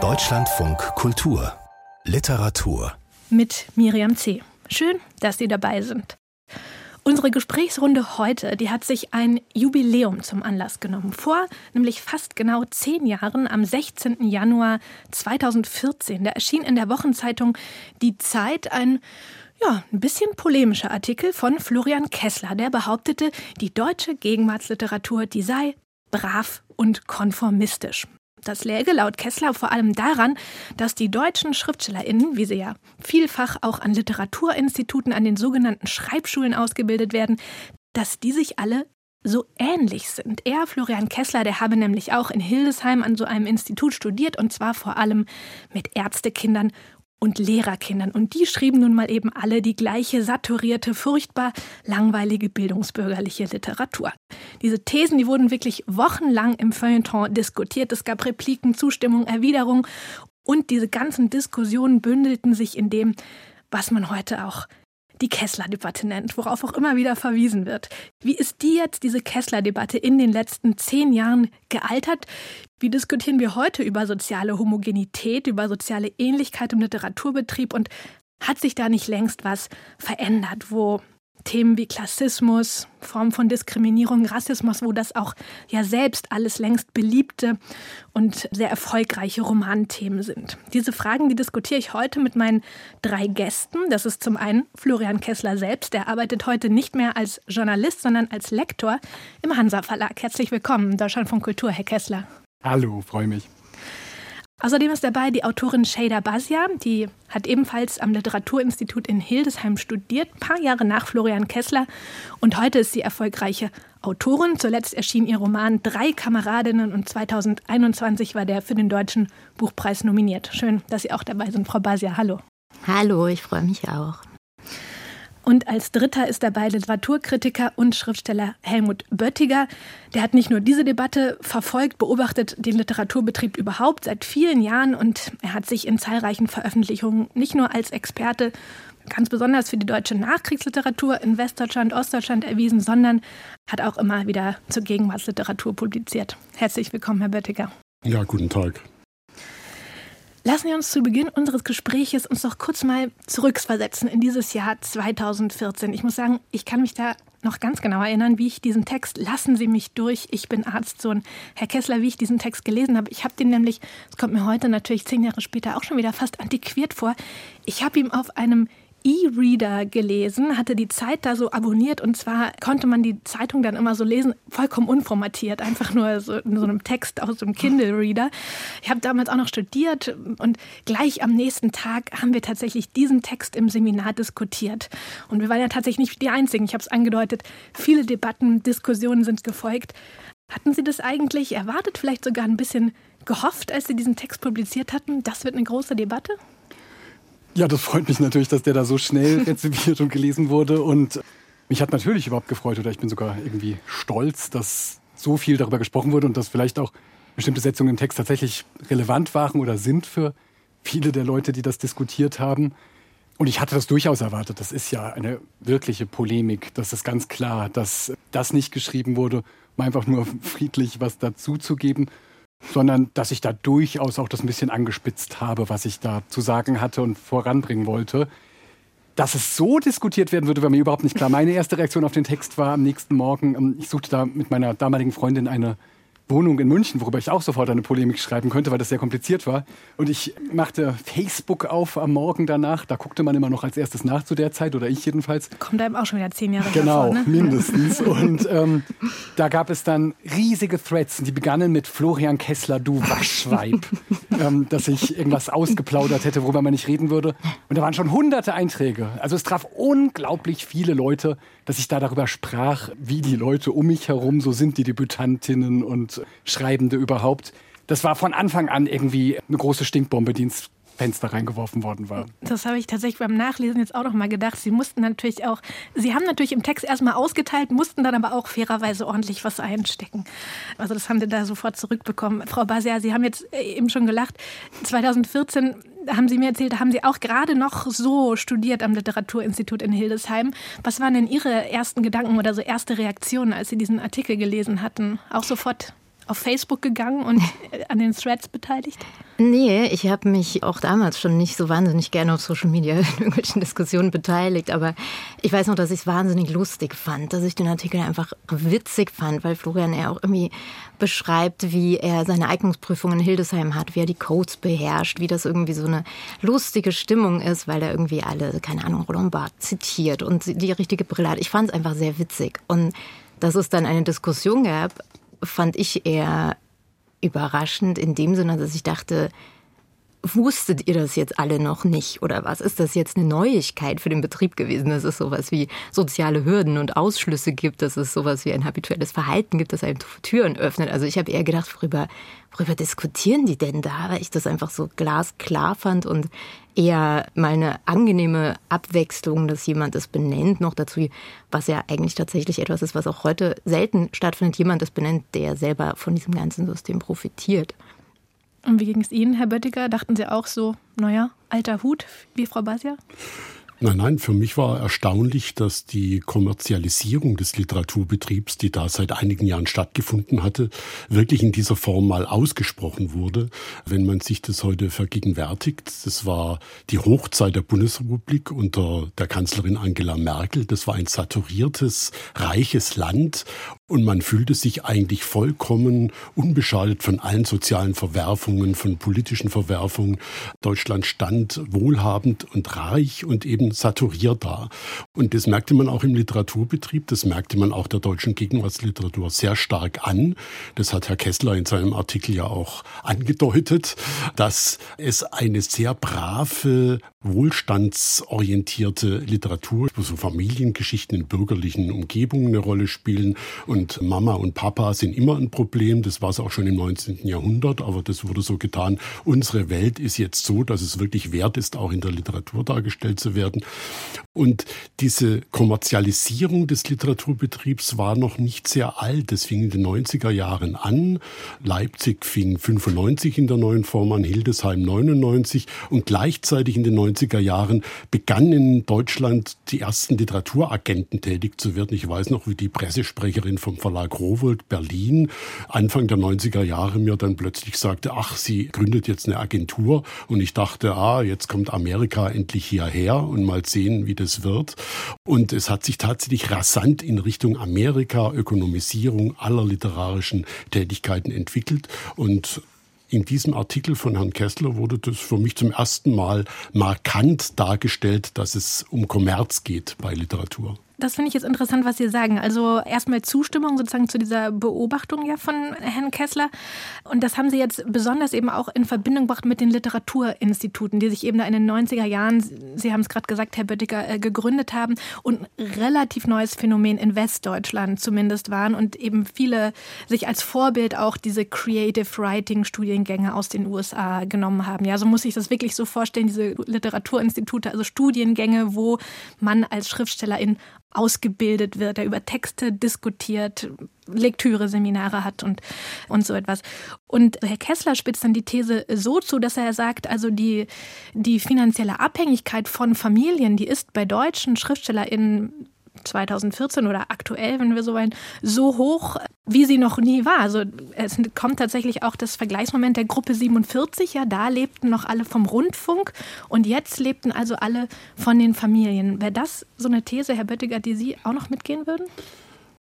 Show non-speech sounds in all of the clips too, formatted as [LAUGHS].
Deutschlandfunk Kultur Literatur mit Miriam C. Schön, dass Sie dabei sind. Unsere Gesprächsrunde heute, die hat sich ein Jubiläum zum Anlass genommen. Vor nämlich fast genau zehn Jahren, am 16. Januar 2014, da erschien in der Wochenzeitung Die Zeit ein ja, ein bisschen polemischer Artikel von Florian Kessler, der behauptete, die deutsche Gegenwartsliteratur, die sei brav und konformistisch. Das läge laut Kessler vor allem daran, dass die deutschen SchriftstellerInnen, wie sie ja vielfach auch an Literaturinstituten, an den sogenannten Schreibschulen ausgebildet werden, dass die sich alle so ähnlich sind. Er, Florian Kessler, der habe nämlich auch in Hildesheim an so einem Institut studiert und zwar vor allem mit Ärztekindern und Lehrerkindern. Und die schrieben nun mal eben alle die gleiche saturierte, furchtbar langweilige bildungsbürgerliche Literatur. Diese Thesen, die wurden wirklich wochenlang im Feuilleton diskutiert. Es gab Repliken, Zustimmung, Erwiderung. Und diese ganzen Diskussionen bündelten sich in dem, was man heute auch die Kessler-Debatte nennt, worauf auch immer wieder verwiesen wird. Wie ist die jetzt, diese Kessler-Debatte, in den letzten zehn Jahren gealtert? Wie diskutieren wir heute über soziale Homogenität, über soziale Ähnlichkeit im Literaturbetrieb und hat sich da nicht längst was verändert, wo Themen wie Klassismus, Formen von Diskriminierung, Rassismus, wo das auch ja selbst alles längst beliebte und sehr erfolgreiche Romanthemen sind. Diese Fragen, die diskutiere ich heute mit meinen drei Gästen. Das ist zum einen Florian Kessler selbst, der arbeitet heute nicht mehr als Journalist, sondern als Lektor im Hansa Verlag. Herzlich willkommen, Deutschland von Kultur, Herr Kessler. Hallo, freue mich. Außerdem ist dabei die Autorin Shada Basia, die hat ebenfalls am Literaturinstitut in Hildesheim studiert, ein paar Jahre nach Florian Kessler. Und heute ist sie erfolgreiche Autorin. Zuletzt erschien ihr Roman Drei Kameradinnen und 2021 war der für den Deutschen Buchpreis nominiert. Schön, dass Sie auch dabei sind, Frau Basia. Hallo. Hallo, ich freue mich auch. Und als dritter ist dabei Literaturkritiker und Schriftsteller Helmut Böttiger. Der hat nicht nur diese Debatte verfolgt, beobachtet den Literaturbetrieb überhaupt seit vielen Jahren und er hat sich in zahlreichen Veröffentlichungen nicht nur als Experte ganz besonders für die deutsche Nachkriegsliteratur in Westdeutschland, Ostdeutschland erwiesen, sondern hat auch immer wieder zur Gegenwartsliteratur publiziert. Herzlich willkommen, Herr Böttiger. Ja, guten Tag. Lassen wir uns zu Beginn unseres Gespräches uns noch kurz mal zurückversetzen in dieses Jahr 2014. Ich muss sagen, ich kann mich da noch ganz genau erinnern, wie ich diesen Text Lassen Sie mich durch, ich bin Arztsohn. Herr Kessler, wie ich diesen Text gelesen habe. Ich habe den nämlich, es kommt mir heute natürlich zehn Jahre später auch schon wieder fast antiquiert vor. Ich habe ihm auf einem E-Reader gelesen, hatte die Zeit da so abonniert und zwar konnte man die Zeitung dann immer so lesen, vollkommen unformatiert, einfach nur so in so einem Text aus dem Kindle-Reader. Ich habe damals auch noch studiert und gleich am nächsten Tag haben wir tatsächlich diesen Text im Seminar diskutiert. Und wir waren ja tatsächlich nicht die Einzigen. Ich habe es angedeutet, viele Debatten, Diskussionen sind gefolgt. Hatten Sie das eigentlich erwartet, vielleicht sogar ein bisschen gehofft, als Sie diesen Text publiziert hatten? Das wird eine große Debatte? Ja, das freut mich natürlich, dass der da so schnell [LAUGHS] rezipiert und gelesen wurde. Und mich hat natürlich überhaupt gefreut oder ich bin sogar irgendwie stolz, dass so viel darüber gesprochen wurde und dass vielleicht auch bestimmte Setzungen im Text tatsächlich relevant waren oder sind für viele der Leute, die das diskutiert haben. Und ich hatte das durchaus erwartet. Das ist ja eine wirkliche Polemik. Das ist ganz klar, dass das nicht geschrieben wurde, um einfach nur [LAUGHS] friedlich was dazuzugeben, sondern dass ich da durchaus auch das ein bisschen angespitzt habe, was ich da zu sagen hatte und voranbringen wollte. Dass es so diskutiert werden würde, war mir überhaupt nicht klar. Meine erste Reaktion auf den Text war am nächsten Morgen, ähm, ich suchte da mit meiner damaligen Freundin eine Wohnung in München, worüber ich auch sofort eine Polemik schreiben könnte, weil das sehr kompliziert war. Und ich machte Facebook auf am Morgen danach. Da guckte man immer noch als erstes nach zu der Zeit, oder ich jedenfalls. Kommt einem auch schon wieder zehn Jahre Genau, davor, ne? mindestens. [LAUGHS] Und ähm, da gab es dann riesige Threads, die begannen mit Florian Kessler, du Waschweib, [LAUGHS] ähm, dass ich irgendwas ausgeplaudert hätte, worüber man nicht reden würde. Und da waren schon hunderte Einträge. Also es traf unglaublich viele Leute, dass ich da darüber sprach, wie die Leute um mich herum so sind, die Debütantinnen und Schreibende überhaupt. Das war von Anfang an irgendwie eine große Stinkbombe, die ins Fenster reingeworfen worden war. Das habe ich tatsächlich beim Nachlesen jetzt auch noch mal gedacht. Sie mussten natürlich auch, Sie haben natürlich im Text erstmal ausgeteilt, mussten dann aber auch fairerweise ordentlich was einstecken. Also das haben Sie da sofort zurückbekommen. Frau Basia, Sie haben jetzt eben schon gelacht. 2014 haben Sie mir erzählt, haben Sie auch gerade noch so studiert am Literaturinstitut in Hildesheim. Was waren denn Ihre ersten Gedanken oder so erste Reaktionen, als Sie diesen Artikel gelesen hatten? Auch sofort auf Facebook gegangen und äh, an den Threads beteiligt? Nee, ich habe mich auch damals schon nicht so wahnsinnig gerne auf Social Media [LAUGHS] in irgendwelchen Diskussionen beteiligt, aber ich weiß noch, dass ich es wahnsinnig lustig fand, dass ich den Artikel einfach witzig fand, weil Florian er auch irgendwie beschreibt, wie er seine Eignungsprüfung in Hildesheim hat, wie er die Codes beherrscht, wie das irgendwie so eine lustige Stimmung ist, weil er irgendwie alle, keine Ahnung, Roland Barthes zitiert und die richtige Brille hat. Ich fand es einfach sehr witzig und dass es dann eine Diskussion gab, fand ich eher überraschend in dem Sinne, dass ich dachte, wusstet ihr das jetzt alle noch nicht oder was? Ist das jetzt eine Neuigkeit für den Betrieb gewesen, dass es sowas wie soziale Hürden und Ausschlüsse gibt, dass es sowas wie ein habituelles Verhalten gibt, das einem Türen öffnet? Also ich habe eher gedacht, worüber, worüber diskutieren die denn da, weil ich das einfach so glasklar fand und eher mal eine angenehme Abwechslung, dass jemand es benennt, noch dazu, was ja eigentlich tatsächlich etwas ist, was auch heute selten stattfindet, jemand es benennt, der selber von diesem ganzen System profitiert. Und wie ging es Ihnen, Herr Böttiger? Dachten Sie auch so, naja, alter Hut wie Frau Basia? Nein, nein, für mich war erstaunlich, dass die Kommerzialisierung des Literaturbetriebs, die da seit einigen Jahren stattgefunden hatte, wirklich in dieser Form mal ausgesprochen wurde. Wenn man sich das heute vergegenwärtigt, das war die Hochzeit der Bundesrepublik unter der Kanzlerin Angela Merkel. Das war ein saturiertes, reiches Land und man fühlte sich eigentlich vollkommen unbeschadet von allen sozialen Verwerfungen, von politischen Verwerfungen. Deutschland stand wohlhabend und reich und eben saturiert da. Und das merkte man auch im Literaturbetrieb, das merkte man auch der deutschen Gegenwartsliteratur sehr stark an. Das hat Herr Kessler in seinem Artikel ja auch angedeutet, dass es eine sehr brave, wohlstandsorientierte Literatur, wo so Familiengeschichten in bürgerlichen Umgebungen eine Rolle spielen. Und Mama und Papa sind immer ein Problem. Das war es auch schon im 19. Jahrhundert, aber das wurde so getan. Unsere Welt ist jetzt so, dass es wirklich wert ist, auch in der Literatur dargestellt zu werden. Und diese Kommerzialisierung des Literaturbetriebs war noch nicht sehr alt. Das fing in den 90er Jahren an. Leipzig fing 95 in der neuen Form an, Hildesheim 99 und gleichzeitig in den 90er Jahren begannen in Deutschland die ersten Literaturagenten tätig zu werden. Ich weiß noch, wie die Pressesprecherin vom Verlag Rowold Berlin Anfang der 90er Jahre mir dann plötzlich sagte, ach, sie gründet jetzt eine Agentur und ich dachte, ah, jetzt kommt Amerika endlich hierher und mal sehen, wie das wird. Und es hat sich tatsächlich rasant in Richtung Amerika, Ökonomisierung aller literarischen Tätigkeiten entwickelt und in diesem Artikel von Herrn Kessler wurde das für mich zum ersten Mal markant dargestellt, dass es um Kommerz geht bei Literatur. Das finde ich jetzt interessant, was Sie sagen. Also erstmal Zustimmung sozusagen zu dieser Beobachtung ja von Herrn Kessler. Und das haben Sie jetzt besonders eben auch in Verbindung gebracht mit den Literaturinstituten, die sich eben da in den 90er Jahren, Sie haben es gerade gesagt, Herr Böttiger, äh, gegründet haben und relativ neues Phänomen in Westdeutschland zumindest waren und eben viele sich als Vorbild auch diese Creative Writing Studiengänge aus den USA genommen haben. Ja, so muss ich das wirklich so vorstellen, diese Literaturinstitute, also Studiengänge, wo man als Schriftstellerin ausgebildet wird, der über Texte diskutiert, Lektüre-Seminare hat und, und so etwas. Und Herr Kessler spitzt dann die These so zu, dass er sagt, also die, die finanzielle Abhängigkeit von Familien, die ist bei deutschen SchriftstellerInnen 2014 oder aktuell, wenn wir so wollen, so hoch, wie sie noch nie war. Also es kommt tatsächlich auch das Vergleichsmoment der Gruppe 47, ja, da lebten noch alle vom Rundfunk und jetzt lebten also alle von den Familien. Wäre das so eine These, Herr Böttiger, die Sie auch noch mitgehen würden?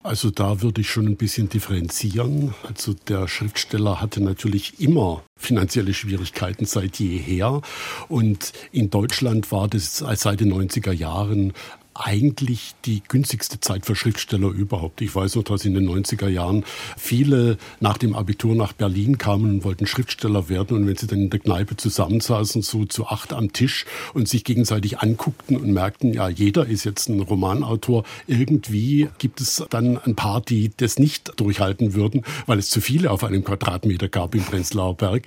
Also da würde ich schon ein bisschen differenzieren. Also der Schriftsteller hatte natürlich immer finanzielle Schwierigkeiten seit jeher. Und in Deutschland war das seit den 90er Jahren eigentlich die günstigste Zeit für Schriftsteller überhaupt. Ich weiß noch, dass in den 90er Jahren viele nach dem Abitur nach Berlin kamen und wollten Schriftsteller werden. Und wenn sie dann in der Kneipe zusammensaßen, so zu acht am Tisch und sich gegenseitig anguckten und merkten, ja, jeder ist jetzt ein Romanautor, irgendwie gibt es dann ein paar, die das nicht durchhalten würden, weil es zu viele auf einem Quadratmeter gab im Prenzlauer Berg.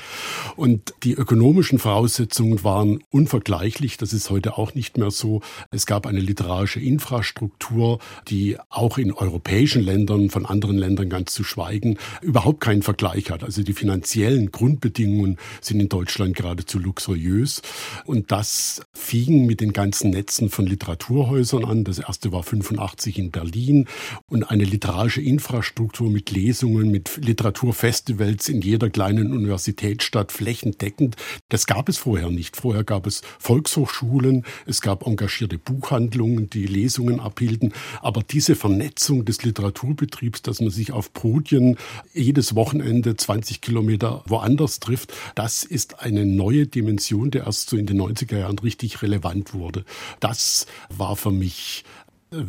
Und die ökonomischen Voraussetzungen waren unvergleichlich. Das ist heute auch nicht mehr so. Es gab eine Literatur literarische Infrastruktur, die auch in europäischen Ländern, von anderen Ländern ganz zu schweigen, überhaupt keinen Vergleich hat. Also die finanziellen Grundbedingungen sind in Deutschland geradezu luxuriös. Und das fing mit den ganzen Netzen von Literaturhäusern an. Das erste war 85 in Berlin und eine literarische Infrastruktur mit Lesungen, mit Literaturfestivals in jeder kleinen Universitätsstadt flächendeckend. Das gab es vorher nicht. Vorher gab es Volkshochschulen, es gab engagierte Buchhandlungen, die Lesungen abhielten. Aber diese Vernetzung des Literaturbetriebs, dass man sich auf Podien jedes Wochenende 20 Kilometer woanders trifft, das ist eine neue Dimension, der erst so in den 90er Jahren richtig relevant wurde. Das war für mich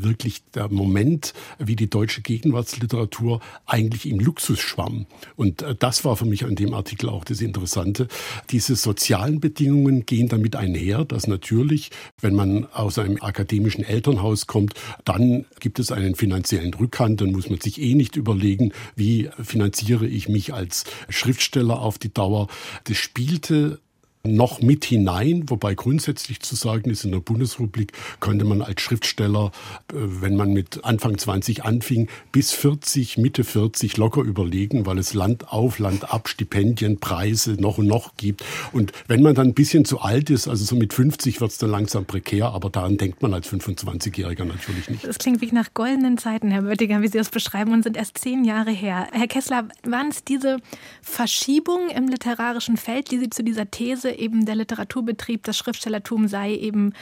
wirklich der Moment, wie die deutsche Gegenwartsliteratur eigentlich im Luxus schwamm. Und äh, das war für mich an dem Artikel auch das Interessante. Diese sozialen Bedingungen gehen damit einher, dass natürlich, wenn man aus einem akademischen Elternhaus kommt, dann gibt es einen finanziellen Rückhand, dann muss man sich eh nicht überlegen, wie finanziere ich mich als Schriftsteller auf die Dauer. Das spielte noch mit hinein, wobei grundsätzlich zu sagen ist, in der Bundesrepublik könnte man als Schriftsteller, äh, wenn man mit Anfang 20 anfing, bis 40, Mitte 40 locker überlegen, weil es Land auf, Land ab, Stipendien, Preise noch und noch gibt. Und wenn man dann ein bisschen zu alt ist, also so mit 50 wird es dann langsam prekär, aber daran denkt man als 25-Jähriger natürlich nicht. Das klingt wie nach goldenen Zeiten, Herr Böttiger, wie Sie das beschreiben und sind erst zehn Jahre her. Herr Kessler, waren es diese Verschiebungen im literarischen Feld, die Sie zu dieser These eben der Literaturbetrieb, das Schriftstellertum sei eben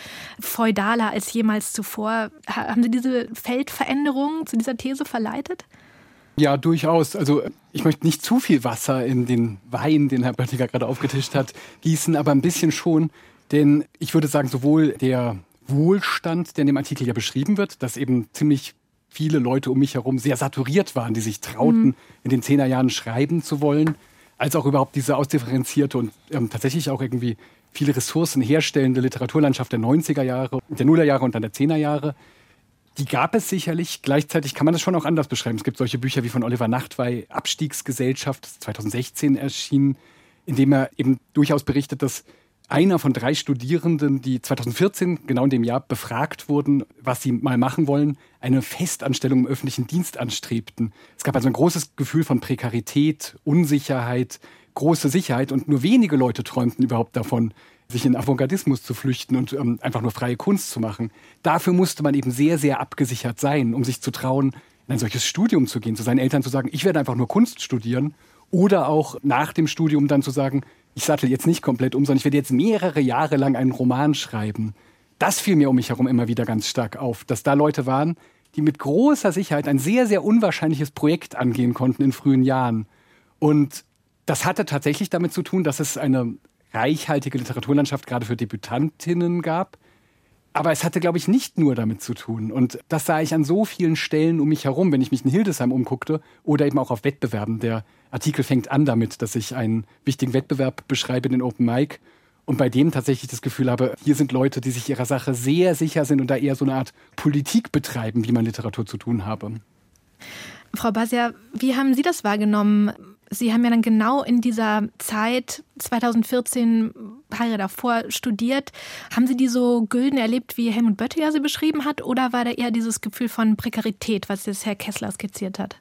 feudaler als jemals zuvor. Haben Sie diese Feldveränderung zu dieser These verleitet? Ja, durchaus. Also ich möchte nicht zu viel Wasser in den Wein, den Herr Böttiger gerade aufgetischt hat, gießen, aber ein bisschen schon. Denn ich würde sagen, sowohl der Wohlstand, der in dem Artikel ja beschrieben wird, dass eben ziemlich viele Leute um mich herum sehr saturiert waren, die sich trauten, mhm. in den Zehnerjahren schreiben zu wollen, als auch überhaupt diese ausdifferenzierte und ähm, tatsächlich auch irgendwie viele Ressourcen herstellende Literaturlandschaft der 90er Jahre, der Nullerjahre und dann der 10er Jahre, die gab es sicherlich. Gleichzeitig kann man das schon auch anders beschreiben. Es gibt solche Bücher wie von Oliver Nachtwey, Abstiegsgesellschaft, 2016 erschienen, in dem er eben durchaus berichtet, dass einer von drei Studierenden, die 2014, genau in dem Jahr, befragt wurden, was sie mal machen wollen, eine Festanstellung im öffentlichen Dienst anstrebten. Es gab also ein großes Gefühl von Prekarität, Unsicherheit, große Sicherheit und nur wenige Leute träumten überhaupt davon, sich in Avantgardismus zu flüchten und ähm, einfach nur freie Kunst zu machen. Dafür musste man eben sehr, sehr abgesichert sein, um sich zu trauen, in ein solches Studium zu gehen, zu seinen Eltern zu sagen, ich werde einfach nur Kunst studieren oder auch nach dem Studium dann zu sagen, ich sattel jetzt nicht komplett um, sondern ich werde jetzt mehrere Jahre lang einen Roman schreiben. Das fiel mir um mich herum immer wieder ganz stark auf, dass da Leute waren, die mit großer Sicherheit ein sehr, sehr unwahrscheinliches Projekt angehen konnten in frühen Jahren. Und das hatte tatsächlich damit zu tun, dass es eine reichhaltige Literaturlandschaft gerade für Debütantinnen gab. Aber es hatte, glaube ich, nicht nur damit zu tun. Und das sah ich an so vielen Stellen um mich herum, wenn ich mich in Hildesheim umguckte oder eben auch auf Wettbewerben. Der Artikel fängt an damit, dass ich einen wichtigen Wettbewerb beschreibe, den Open Mic. Und bei dem tatsächlich das Gefühl habe, hier sind Leute, die sich ihrer Sache sehr sicher sind und da eher so eine Art Politik betreiben, wie man Literatur zu tun habe. Frau Basia, wie haben Sie das wahrgenommen? Sie haben ja dann genau in dieser Zeit 2014 Jahre davor studiert. Haben Sie die so gülden erlebt, wie Helmut Böttiger sie beschrieben hat, oder war da eher dieses Gefühl von Prekarität, was jetzt Herr Kessler skizziert hat?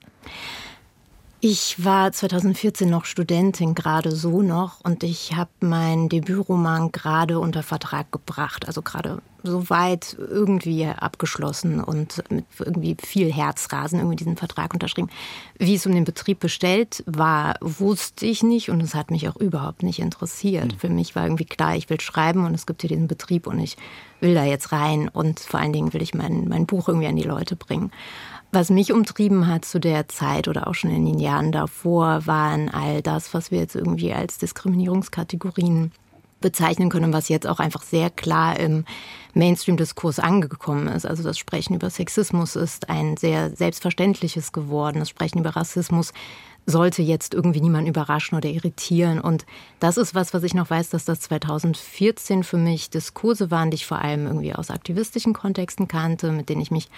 Ich war 2014 noch Studentin, gerade so noch, und ich habe meinen Debütroman gerade unter Vertrag gebracht, also gerade so weit irgendwie abgeschlossen und mit irgendwie viel Herzrasen irgendwie diesen Vertrag unterschrieben. Wie es um den Betrieb bestellt war, wusste ich nicht und es hat mich auch überhaupt nicht interessiert. Mhm. Für mich war irgendwie klar, ich will schreiben und es gibt hier diesen Betrieb und ich will da jetzt rein und vor allen Dingen will ich mein, mein Buch irgendwie an die Leute bringen. Was mich umtrieben hat zu der Zeit oder auch schon in den Jahren davor, waren all das, was wir jetzt irgendwie als Diskriminierungskategorien bezeichnen können, was jetzt auch einfach sehr klar im Mainstream-Diskurs angekommen ist. Also das Sprechen über Sexismus ist ein sehr selbstverständliches geworden. Das Sprechen über Rassismus sollte jetzt irgendwie niemand überraschen oder irritieren. Und das ist was, was ich noch weiß, dass das 2014 für mich Diskurse waren, die ich vor allem irgendwie aus aktivistischen Kontexten kannte, mit denen ich mich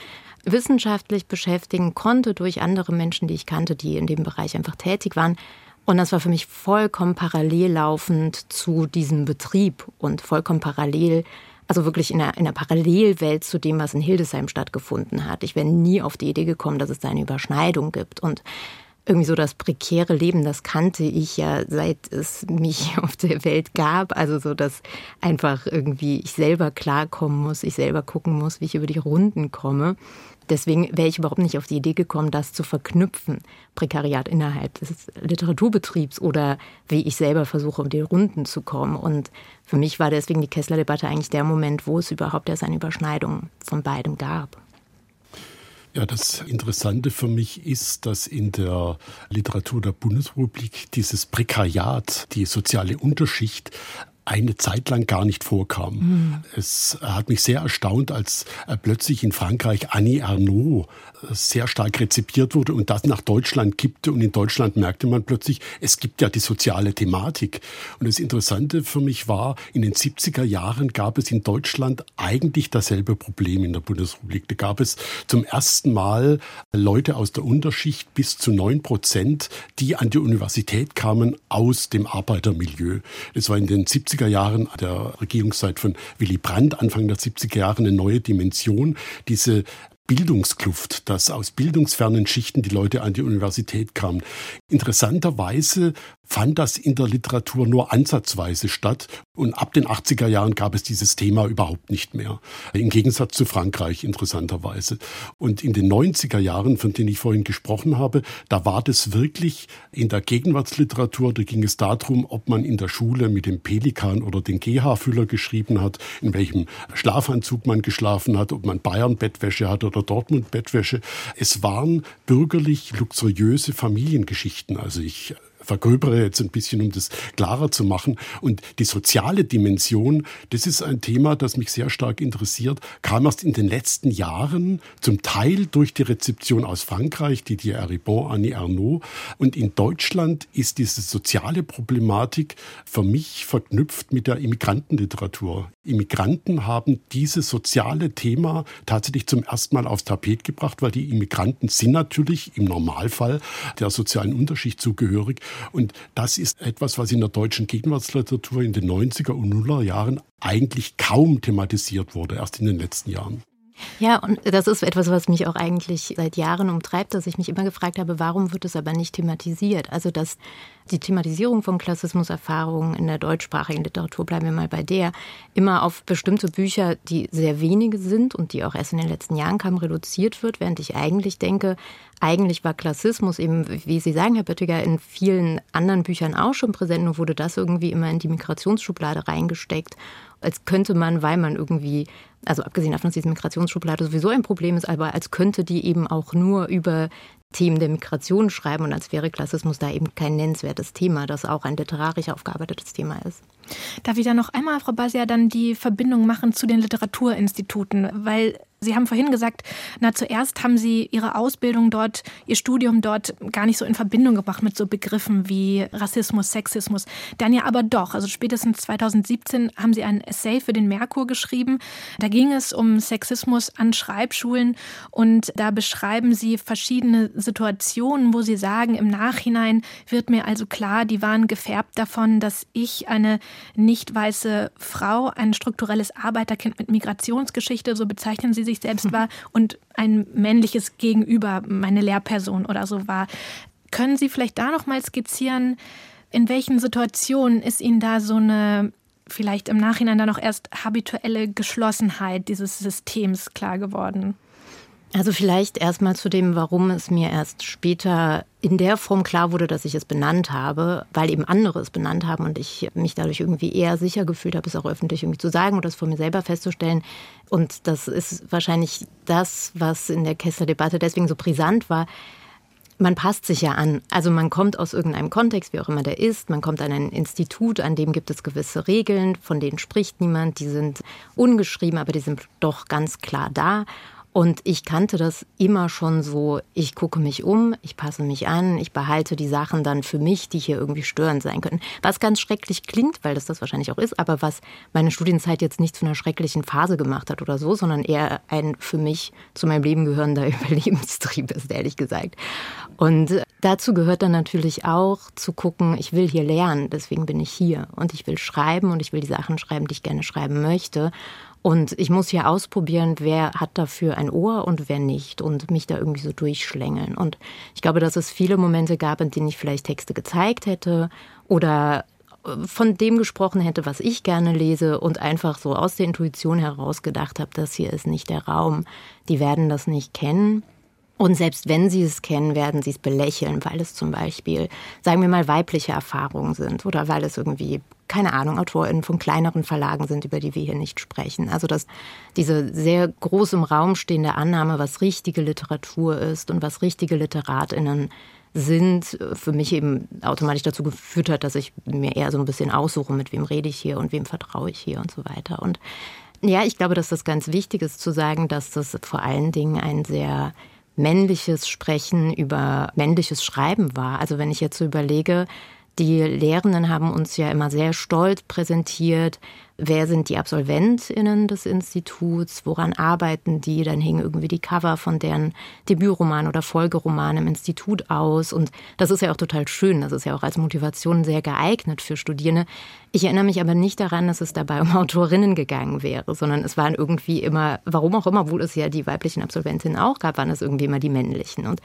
wissenschaftlich beschäftigen konnte durch andere Menschen, die ich kannte, die in dem Bereich einfach tätig waren. Und das war für mich vollkommen parallel laufend zu diesem Betrieb und vollkommen parallel also wirklich in einer, in einer Parallelwelt zu dem, was in Hildesheim stattgefunden hat. Ich wäre nie auf die Idee gekommen, dass es da eine Überschneidung gibt. Und irgendwie so das prekäre Leben, das kannte ich ja, seit es mich [LAUGHS] auf der Welt gab. Also so, dass einfach irgendwie ich selber klarkommen muss, ich selber gucken muss, wie ich über die Runden komme. Deswegen wäre ich überhaupt nicht auf die Idee gekommen, das zu verknüpfen, Prekariat innerhalb des Literaturbetriebs oder wie ich selber versuche, um die Runden zu kommen. Und für mich war deswegen die Kessler-Debatte eigentlich der Moment, wo es überhaupt erst eine Überschneidung von beidem gab. Ja, das Interessante für mich ist, dass in der Literatur der Bundesrepublik dieses Prekariat, die soziale Unterschicht, eine Zeit lang gar nicht vorkam. Mhm. Es hat mich sehr erstaunt, als plötzlich in Frankreich Annie Arnaud sehr stark rezipiert wurde und das nach Deutschland kippte. Und in Deutschland merkte man plötzlich, es gibt ja die soziale Thematik. Und das Interessante für mich war, in den 70er Jahren gab es in Deutschland eigentlich dasselbe Problem in der Bundesrepublik. Da gab es zum ersten Mal Leute aus der Unterschicht bis zu neun Prozent, die an die Universität kamen aus dem Arbeitermilieu. Das war in den 70 70er Jahren der Regierungszeit von Willy Brandt, Anfang der 70er Jahre eine neue Dimension. Diese Bildungskluft, dass aus bildungsfernen Schichten die Leute an die Universität kamen. Interessanterweise fand das in der Literatur nur ansatzweise statt und ab den 80er Jahren gab es dieses Thema überhaupt nicht mehr. Im Gegensatz zu Frankreich interessanterweise. Und in den 90er Jahren, von denen ich vorhin gesprochen habe, da war das wirklich in der Gegenwartsliteratur, da ging es darum, ob man in der Schule mit dem Pelikan oder den GH-Füller geschrieben hat, in welchem Schlafanzug man geschlafen hat, ob man Bayern-Bettwäsche hat oder Dortmund-Bettwäsche. Es waren bürgerlich luxuriöse Familiengeschichten. Also ich vergröbere jetzt ein bisschen, um das klarer zu machen. Und die soziale Dimension, das ist ein Thema, das mich sehr stark interessiert, kam erst in den letzten Jahren, zum Teil durch die Rezeption aus Frankreich, die die Ribon, Annie Arnaud. Und in Deutschland ist diese soziale Problematik für mich verknüpft mit der Immigrantenliteratur. Immigranten haben dieses soziale Thema tatsächlich zum ersten Mal aufs Tapet gebracht, weil die Immigranten sind natürlich im Normalfall der sozialen Unterschicht zugehörig. Und das ist etwas, was in der deutschen Gegenwartsliteratur in den 90er und 0er Jahren eigentlich kaum thematisiert wurde, erst in den letzten Jahren. Ja, und das ist etwas, was mich auch eigentlich seit Jahren umtreibt, dass ich mich immer gefragt habe, warum wird es aber nicht thematisiert? Also, dass die Thematisierung von Klassismuserfahrungen in der deutschsprachigen Literatur, bleiben wir mal bei der, immer auf bestimmte Bücher, die sehr wenige sind und die auch erst in den letzten Jahren kamen, reduziert wird, während ich eigentlich denke, eigentlich war Klassismus eben, wie Sie sagen, Herr Böttiger, in vielen anderen Büchern auch schon präsent, nur wurde das irgendwie immer in die Migrationsschublade reingesteckt als könnte man, weil man irgendwie, also abgesehen davon, dass diese Migrationsschublade sowieso ein Problem ist, aber als könnte die eben auch nur über Themen der Migration schreiben und als wäre Klassismus da eben kein nennenswertes Thema, das auch ein literarisch aufgearbeitetes Thema ist. Darf ich da noch einmal, Frau Basia, dann die Verbindung machen zu den Literaturinstituten? Weil Sie haben vorhin gesagt, na zuerst haben Sie Ihre Ausbildung dort, Ihr Studium dort gar nicht so in Verbindung gebracht mit so Begriffen wie Rassismus, Sexismus. Dann ja aber doch. Also spätestens 2017 haben Sie ein Essay für den Merkur geschrieben. Da ging es um Sexismus an Schreibschulen und da beschreiben Sie verschiedene Situationen, wo Sie sagen, im Nachhinein wird mir also klar, die waren gefärbt davon, dass ich eine nicht weiße Frau, ein strukturelles Arbeiterkind mit Migrationsgeschichte, so bezeichnen Sie sich sich selbst war und ein männliches Gegenüber, meine Lehrperson oder so war. Können Sie vielleicht da noch mal skizzieren, in welchen Situationen ist Ihnen da so eine vielleicht im Nachhinein dann auch erst habituelle Geschlossenheit dieses Systems klar geworden? Also vielleicht erstmal zu dem, warum es mir erst später in der Form klar wurde, dass ich es benannt habe, weil eben andere es benannt haben und ich mich dadurch irgendwie eher sicher gefühlt habe, es auch öffentlich irgendwie zu sagen oder es vor mir selber festzustellen. Und das ist wahrscheinlich das, was in der Kessler-Debatte deswegen so brisant war. Man passt sich ja an. Also man kommt aus irgendeinem Kontext, wie auch immer der ist. Man kommt an ein Institut, an dem gibt es gewisse Regeln, von denen spricht niemand. Die sind ungeschrieben, aber die sind doch ganz klar da. Und ich kannte das immer schon so, ich gucke mich um, ich passe mich an, ich behalte die Sachen dann für mich, die hier irgendwie störend sein könnten. Was ganz schrecklich klingt, weil das das wahrscheinlich auch ist, aber was meine Studienzeit jetzt nicht zu einer schrecklichen Phase gemacht hat oder so, sondern eher ein für mich zu meinem Leben gehörender [LAUGHS] Überlebenstrieb ist, ehrlich gesagt. Und dazu gehört dann natürlich auch zu gucken, ich will hier lernen, deswegen bin ich hier und ich will schreiben und ich will die Sachen schreiben, die ich gerne schreiben möchte. Und ich muss hier ausprobieren, wer hat dafür ein Ohr und wer nicht und mich da irgendwie so durchschlängeln. Und ich glaube, dass es viele Momente gab, in denen ich vielleicht Texte gezeigt hätte oder äh, von dem gesprochen hätte, was ich gerne lese und einfach so aus der Intuition heraus gedacht habe, das hier ist nicht der Raum. Die werden das nicht kennen. Und selbst wenn sie es kennen, werden sie es belächeln, weil es zum Beispiel, sagen wir mal, weibliche Erfahrungen sind oder weil es irgendwie, keine Ahnung, AutorInnen von kleineren Verlagen sind, über die wir hier nicht sprechen. Also dass diese sehr groß im Raum stehende Annahme, was richtige Literatur ist und was richtige LiteratInnen sind, für mich eben automatisch dazu geführt hat, dass ich mir eher so ein bisschen aussuche, mit wem rede ich hier und wem vertraue ich hier und so weiter. Und ja, ich glaube, dass das ganz wichtig ist zu sagen, dass das vor allen Dingen ein sehr männliches Sprechen über männliches Schreiben war. Also wenn ich jetzt so überlege, die Lehrenden haben uns ja immer sehr stolz präsentiert, wer sind die AbsolventInnen des Instituts, woran arbeiten die, dann hingen irgendwie die Cover von deren Debütroman oder Folgeroman im Institut aus. Und das ist ja auch total schön, das ist ja auch als Motivation sehr geeignet für Studierende. Ich erinnere mich aber nicht daran, dass es dabei um [LAUGHS] Autorinnen gegangen wäre, sondern es waren irgendwie immer, warum auch immer, obwohl es ja die weiblichen Absolventinnen auch gab, waren es irgendwie immer die männlichen. Und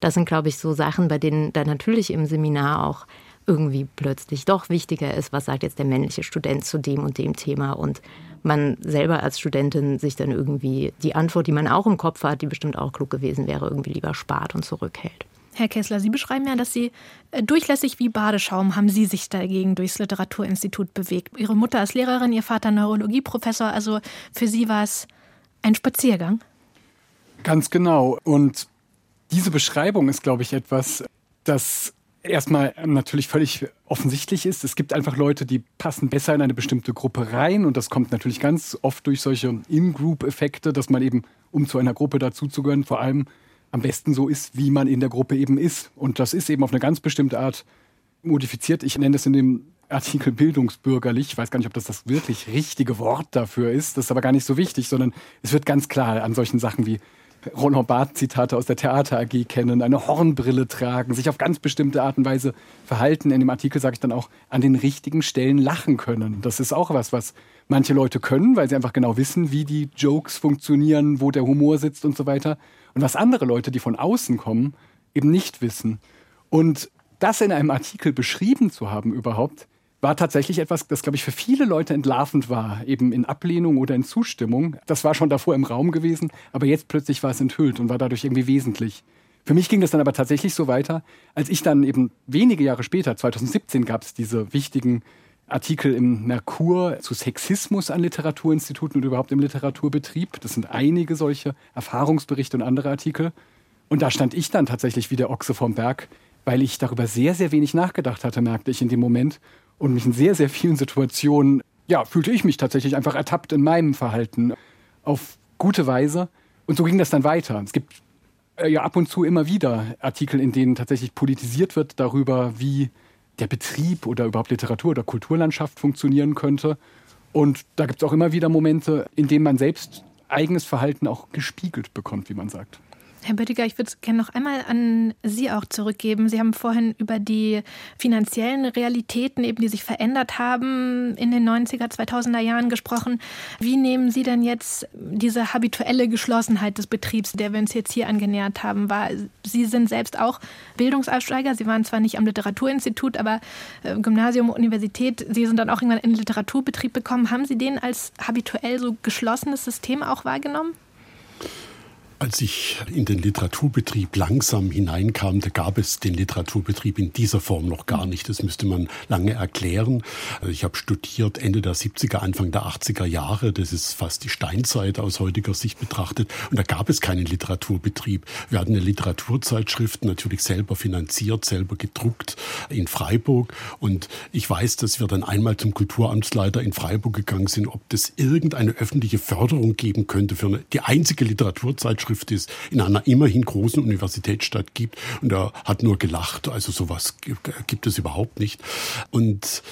das sind, glaube ich, so Sachen, bei denen dann natürlich im Seminar auch irgendwie plötzlich doch wichtiger ist, was sagt jetzt der männliche Student zu dem und dem Thema und man selber als Studentin sich dann irgendwie die Antwort, die man auch im Kopf hat, die bestimmt auch klug gewesen wäre, irgendwie lieber spart und zurückhält. Herr Kessler, Sie beschreiben ja, dass Sie äh, durchlässig wie Badeschaum haben Sie sich dagegen durchs Literaturinstitut bewegt. Ihre Mutter ist Lehrerin, Ihr Vater Neurologieprofessor. Also für Sie war es ein Spaziergang. Ganz genau. Und diese Beschreibung ist, glaube ich, etwas, das erstmal natürlich völlig offensichtlich ist. Es gibt einfach Leute, die passen besser in eine bestimmte Gruppe rein und das kommt natürlich ganz oft durch solche In-Group-Effekte, dass man eben, um zu einer Gruppe dazuzugehören, vor allem am besten so ist, wie man in der Gruppe eben ist. Und das ist eben auf eine ganz bestimmte Art modifiziert. Ich nenne das in dem Artikel bildungsbürgerlich. Ich weiß gar nicht, ob das das wirklich richtige Wort dafür ist. Das ist aber gar nicht so wichtig, sondern es wird ganz klar an solchen Sachen wie Roland Barth-Zitate aus der Theater AG kennen, eine Hornbrille tragen, sich auf ganz bestimmte Art und Weise verhalten. In dem Artikel sage ich dann auch, an den richtigen Stellen lachen können. Das ist auch was, was manche Leute können, weil sie einfach genau wissen, wie die Jokes funktionieren, wo der Humor sitzt und so weiter. Und was andere Leute, die von außen kommen, eben nicht wissen. Und das in einem Artikel beschrieben zu haben überhaupt, war tatsächlich etwas, das, glaube ich, für viele Leute entlarvend war, eben in Ablehnung oder in Zustimmung. Das war schon davor im Raum gewesen, aber jetzt plötzlich war es enthüllt und war dadurch irgendwie wesentlich. Für mich ging das dann aber tatsächlich so weiter, als ich dann eben wenige Jahre später, 2017, gab es diese wichtigen Artikel im Merkur zu Sexismus an Literaturinstituten und überhaupt im Literaturbetrieb. Das sind einige solche Erfahrungsberichte und andere Artikel. Und da stand ich dann tatsächlich wie der Ochse vom Berg, weil ich darüber sehr, sehr wenig nachgedacht hatte, merkte ich in dem Moment und mich in sehr, sehr vielen Situationen, ja, fühlte ich mich tatsächlich einfach ertappt in meinem Verhalten auf gute Weise. Und so ging das dann weiter. Es gibt äh, ja ab und zu immer wieder Artikel, in denen tatsächlich politisiert wird darüber, wie der Betrieb oder überhaupt Literatur oder Kulturlandschaft funktionieren könnte. Und da gibt es auch immer wieder Momente, in denen man selbst eigenes Verhalten auch gespiegelt bekommt, wie man sagt. Herr Böttiger, ich würde es gerne noch einmal an Sie auch zurückgeben. Sie haben vorhin über die finanziellen Realitäten, eben die sich verändert haben in den 90er, 2000er Jahren gesprochen. Wie nehmen Sie denn jetzt diese habituelle Geschlossenheit des Betriebs, der wir uns jetzt hier angenähert haben, wahr? Sie sind selbst auch Bildungsaussteiger. Sie waren zwar nicht am Literaturinstitut, aber äh, Gymnasium, Universität. Sie sind dann auch irgendwann in den Literaturbetrieb gekommen. Haben Sie den als habituell so geschlossenes System auch wahrgenommen? Als ich in den Literaturbetrieb langsam hineinkam, da gab es den Literaturbetrieb in dieser Form noch gar nicht. Das müsste man lange erklären. Also ich habe studiert Ende der 70er, Anfang der 80er Jahre. Das ist fast die Steinzeit aus heutiger Sicht betrachtet. Und da gab es keinen Literaturbetrieb. Wir hatten eine Literaturzeitschrift, natürlich selber finanziert, selber gedruckt in Freiburg. Und ich weiß, dass wir dann einmal zum Kulturamtsleiter in Freiburg gegangen sind, ob das irgendeine öffentliche Förderung geben könnte für eine, die einzige Literaturzeitschrift Zeitschrift ist, in einer immerhin großen Universitätsstadt gibt. Und er hat nur gelacht. Also sowas gibt es überhaupt nicht. Und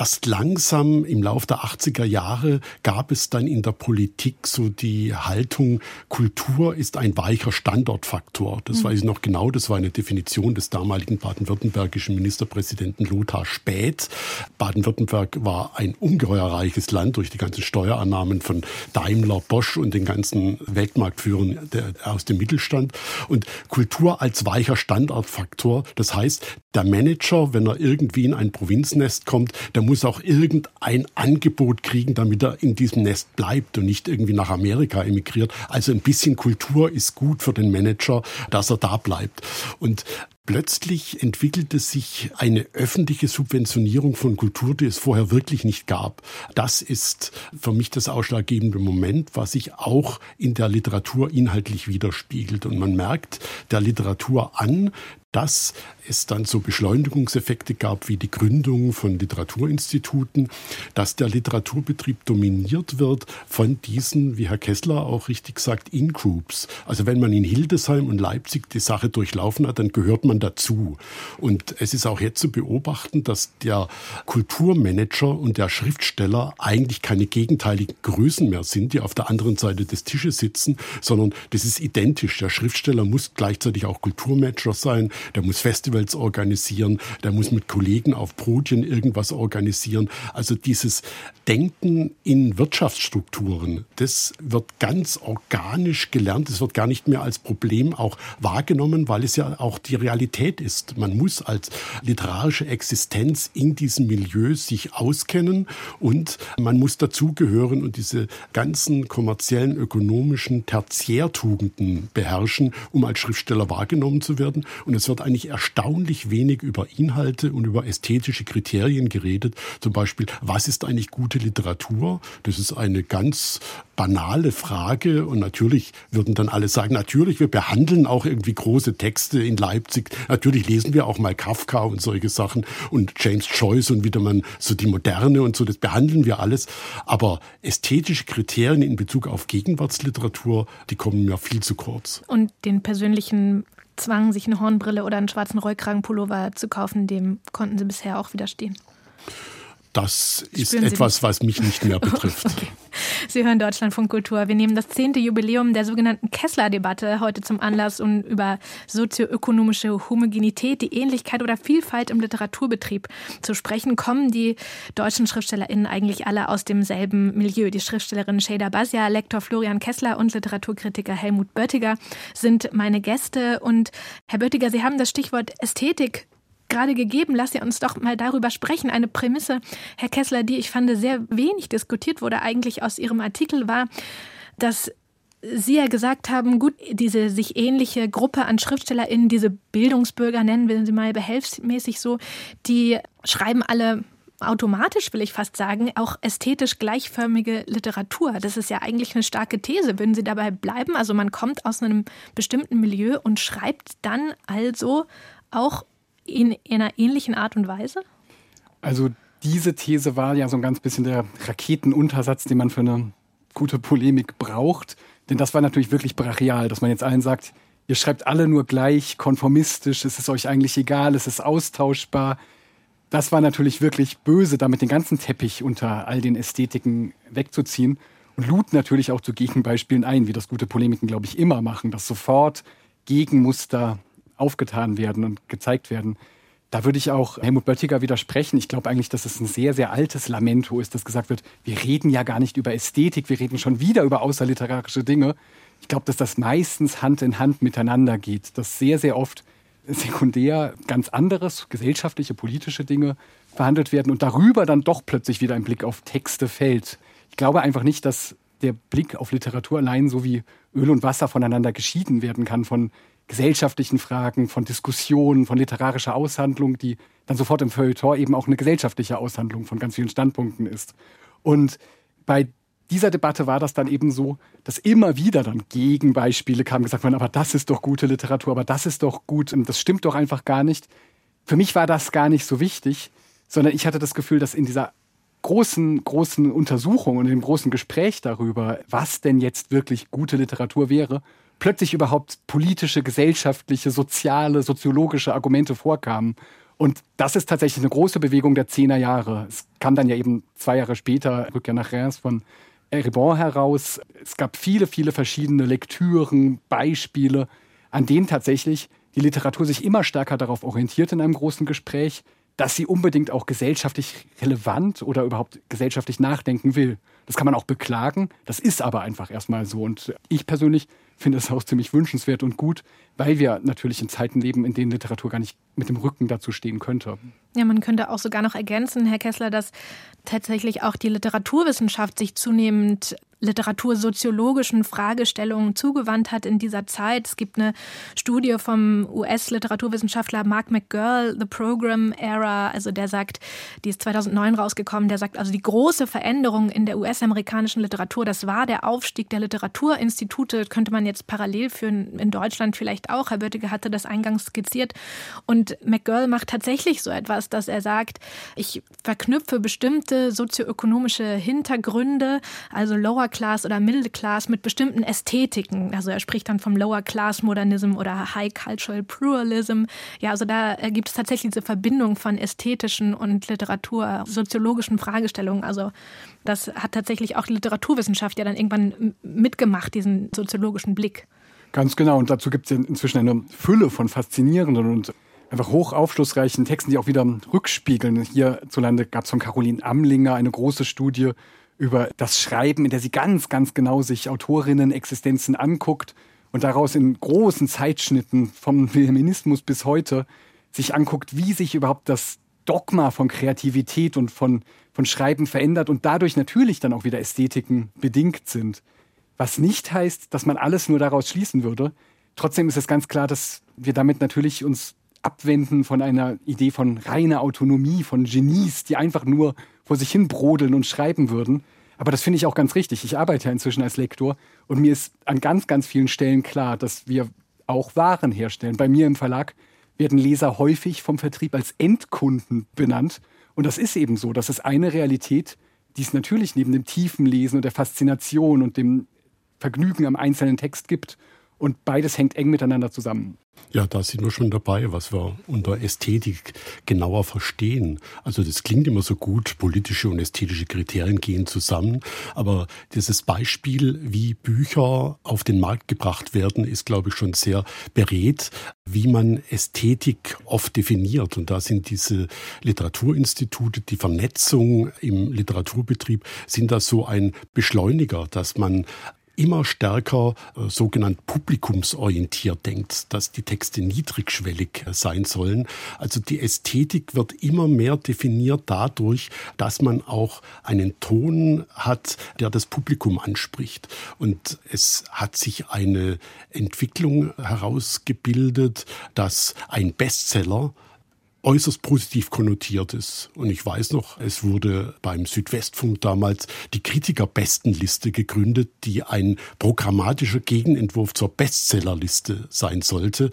erst langsam im Laufe der 80er Jahre gab es dann in der Politik so die Haltung, Kultur ist ein weicher Standortfaktor. Das mhm. weiß ich noch genau, das war eine Definition des damaligen baden-württembergischen Ministerpräsidenten Lothar Späth. Baden-Württemberg war ein ungeheuer reiches Land durch die ganzen Steuerannahmen von Daimler, Bosch und den ganzen Weltmarktführern aus dem Mittelstand. Und Kultur als weicher Standortfaktor, das heißt, der Manager, wenn er irgendwie in ein Provinznest kommt, der muss auch irgendein Angebot kriegen, damit er in diesem Nest bleibt und nicht irgendwie nach Amerika emigriert. Also ein bisschen Kultur ist gut für den Manager, dass er da bleibt. Und Plötzlich entwickelte sich eine öffentliche Subventionierung von Kultur, die es vorher wirklich nicht gab. Das ist für mich das ausschlaggebende Moment, was sich auch in der Literatur inhaltlich widerspiegelt. Und man merkt der Literatur an, dass es dann so Beschleunigungseffekte gab wie die Gründung von Literaturinstituten, dass der Literaturbetrieb dominiert wird von diesen, wie Herr Kessler auch richtig sagt, In-Groups. Also wenn man in Hildesheim und Leipzig die Sache durchlaufen hat, dann gehört man dazu. Und es ist auch jetzt zu beobachten, dass der Kulturmanager und der Schriftsteller eigentlich keine gegenteiligen Größen mehr sind, die auf der anderen Seite des Tisches sitzen, sondern das ist identisch. Der Schriftsteller muss gleichzeitig auch Kulturmanager sein, der muss Festivals organisieren, der muss mit Kollegen auf Brotchen irgendwas organisieren. Also dieses Denken in Wirtschaftsstrukturen, das wird ganz organisch gelernt, es wird gar nicht mehr als Problem auch wahrgenommen, weil es ja auch die Realität ist. Man muss als literarische Existenz in diesem Milieu sich auskennen und man muss dazugehören und diese ganzen kommerziellen, ökonomischen Tertiärtugenden beherrschen, um als Schriftsteller wahrgenommen zu werden. Und es wird eigentlich erstaunlich wenig über Inhalte und über ästhetische Kriterien geredet. Zum Beispiel, was ist eigentlich gute Literatur? Das ist eine ganz banale Frage und natürlich würden dann alle sagen, natürlich, wir behandeln auch irgendwie große Texte in Leipzig. Natürlich lesen wir auch mal Kafka und solche Sachen und James Joyce und wieder man so die Moderne und so, das behandeln wir alles. Aber ästhetische Kriterien in Bezug auf Gegenwartsliteratur, die kommen mir viel zu kurz. Und den persönlichen Zwang, sich eine Hornbrille oder einen schwarzen Rollkragenpullover zu kaufen, dem konnten sie bisher auch widerstehen. Das ist etwas, was mich nicht mehr [LAUGHS] betrifft. Okay. Sie hören Deutschlandfunk Kultur. Wir nehmen das zehnte Jubiläum der sogenannten Kessler-Debatte heute zum Anlass, um über sozioökonomische Homogenität, die Ähnlichkeit oder Vielfalt im Literaturbetrieb zu sprechen. Kommen die deutschen SchriftstellerInnen eigentlich alle aus demselben Milieu? Die Schriftstellerin Shada Basia, Lektor Florian Kessler und Literaturkritiker Helmut Böttiger sind meine Gäste. Und Herr Böttiger, Sie haben das Stichwort Ästhetik gerade gegeben. Lass Sie uns doch mal darüber sprechen. Eine Prämisse, Herr Kessler, die ich fand sehr wenig diskutiert wurde eigentlich aus Ihrem Artikel war, dass Sie ja gesagt haben, gut, diese sich ähnliche Gruppe an SchriftstellerInnen, diese Bildungsbürger nennen wir sie mal behelfsmäßig so, die schreiben alle automatisch, will ich fast sagen, auch ästhetisch gleichförmige Literatur. Das ist ja eigentlich eine starke These. Würden Sie dabei bleiben? Also man kommt aus einem bestimmten Milieu und schreibt dann also auch in, einer ähnlichen Art und Weise? Also diese These war ja so ein ganz bisschen der Raketenuntersatz, den man für eine gute Polemik braucht. Denn das war natürlich wirklich brachial, dass man jetzt allen sagt, ihr schreibt alle nur gleich, konformistisch, es ist euch eigentlich egal, es ist austauschbar. Das war natürlich wirklich böse, damit den ganzen Teppich unter all den Ästhetiken wegzuziehen und lud natürlich auch zu Gegenbeispielen ein, wie das gute Polemiken, glaube ich, immer machen, dass sofort Gegenmuster aufgetan werden und gezeigt werden. Da würde ich auch Helmut Böttiger widersprechen. Ich glaube eigentlich, dass es ein sehr, sehr altes Lamento ist, dass gesagt wird, wir reden ja gar nicht über Ästhetik, wir reden schon wieder über außerliterarische Dinge. Ich glaube, dass das meistens Hand in Hand miteinander geht, dass sehr, sehr oft sekundär ganz anderes, gesellschaftliche, politische Dinge verhandelt werden und darüber dann doch plötzlich wieder ein Blick auf Texte fällt. Ich glaube einfach nicht, dass der Blick auf Literatur allein so wie Öl und Wasser voneinander geschieden werden kann von gesellschaftlichen Fragen, von Diskussionen, von literarischer Aushandlung, die dann sofort im Feuilleton eben auch eine gesellschaftliche Aushandlung von ganz vielen Standpunkten ist. Und bei dieser Debatte war das dann eben so, dass immer wieder dann Gegenbeispiele kamen, gesagt wurden, aber das ist doch gute Literatur, aber das ist doch gut und das stimmt doch einfach gar nicht. Für mich war das gar nicht so wichtig, sondern ich hatte das Gefühl, dass in dieser großen, großen Untersuchung und im großen Gespräch darüber, was denn jetzt wirklich gute Literatur wäre, plötzlich überhaupt politische, gesellschaftliche, soziale, soziologische Argumente vorkamen. Und das ist tatsächlich eine große Bewegung der Zehner Jahre. Es kam dann ja eben zwei Jahre später, Rückkehr nach Reims von Eribon heraus. Es gab viele, viele verschiedene Lektüren, Beispiele, an denen tatsächlich die Literatur sich immer stärker darauf orientiert in einem großen Gespräch, dass sie unbedingt auch gesellschaftlich relevant oder überhaupt gesellschaftlich nachdenken will. Das kann man auch beklagen, das ist aber einfach erstmal so. Und ich persönlich finde es auch ziemlich wünschenswert und gut, weil wir natürlich in Zeiten leben, in denen Literatur gar nicht mit dem Rücken dazu stehen könnte. Ja, man könnte auch sogar noch ergänzen, Herr Kessler, dass tatsächlich auch die Literaturwissenschaft sich zunehmend literatursoziologischen Fragestellungen zugewandt hat in dieser Zeit. Es gibt eine Studie vom US-Literaturwissenschaftler Mark McGurl, The Program Era, also der sagt, die ist 2009 rausgekommen, der sagt, also die große Veränderung in der US-amerikanischen Literatur, das war der Aufstieg der Literaturinstitute, könnte man jetzt parallel führen, in Deutschland vielleicht auch. Herr Wörtige hatte das eingangs skizziert. Und McGurl macht tatsächlich so etwas, dass er sagt, ich verknüpfe bestimmte sozioökonomische Hintergründe, also Lower Class oder Middle Class mit bestimmten Ästhetiken. Also er spricht dann vom Lower Class Modernism oder High Cultural Pluralism. Ja, also da äh, gibt es tatsächlich diese Verbindung von ästhetischen und literatursoziologischen Fragestellungen. Also das hat tatsächlich auch die Literaturwissenschaft ja dann irgendwann mitgemacht, diesen soziologischen Blick. Ganz genau. Und dazu gibt es inzwischen eine Fülle von faszinierenden und einfach hoch aufschlussreichen Texten, die auch wieder rückspiegeln. Hierzulande gab es von Caroline Amlinger eine große Studie über das Schreiben, in der sie ganz, ganz genau sich Autorinnen-Existenzen anguckt und daraus in großen Zeitschnitten vom Feminismus bis heute sich anguckt, wie sich überhaupt das Dogma von Kreativität und von, von Schreiben verändert und dadurch natürlich dann auch wieder Ästhetiken bedingt sind. Was nicht heißt, dass man alles nur daraus schließen würde. Trotzdem ist es ganz klar, dass wir damit natürlich uns abwenden von einer Idee von reiner Autonomie, von Genies, die einfach nur vor sich hin brodeln und schreiben würden. Aber das finde ich auch ganz richtig. Ich arbeite ja inzwischen als Lektor und mir ist an ganz, ganz vielen Stellen klar, dass wir auch Waren herstellen. Bei mir im Verlag werden Leser häufig vom Vertrieb als Endkunden benannt. Und das ist eben so. Das ist eine Realität, die es natürlich neben dem tiefen Lesen und der Faszination und dem Vergnügen am einzelnen Text gibt. Und beides hängt eng miteinander zusammen. Ja, da sind wir schon dabei, was wir unter Ästhetik genauer verstehen. Also das klingt immer so gut, politische und ästhetische Kriterien gehen zusammen, aber dieses Beispiel, wie Bücher auf den Markt gebracht werden, ist, glaube ich, schon sehr berät, wie man Ästhetik oft definiert. Und da sind diese Literaturinstitute, die Vernetzung im Literaturbetrieb, sind da so ein Beschleuniger, dass man immer stärker äh, sogenannt publikumsorientiert denkt, dass die Texte niedrigschwellig äh, sein sollen. Also die Ästhetik wird immer mehr definiert dadurch, dass man auch einen Ton hat, der das Publikum anspricht. Und es hat sich eine Entwicklung herausgebildet, dass ein Bestseller äußerst positiv konnotiert ist. Und ich weiß noch, es wurde beim Südwestfunk damals die Kritikerbestenliste gegründet, die ein programmatischer Gegenentwurf zur Bestsellerliste sein sollte.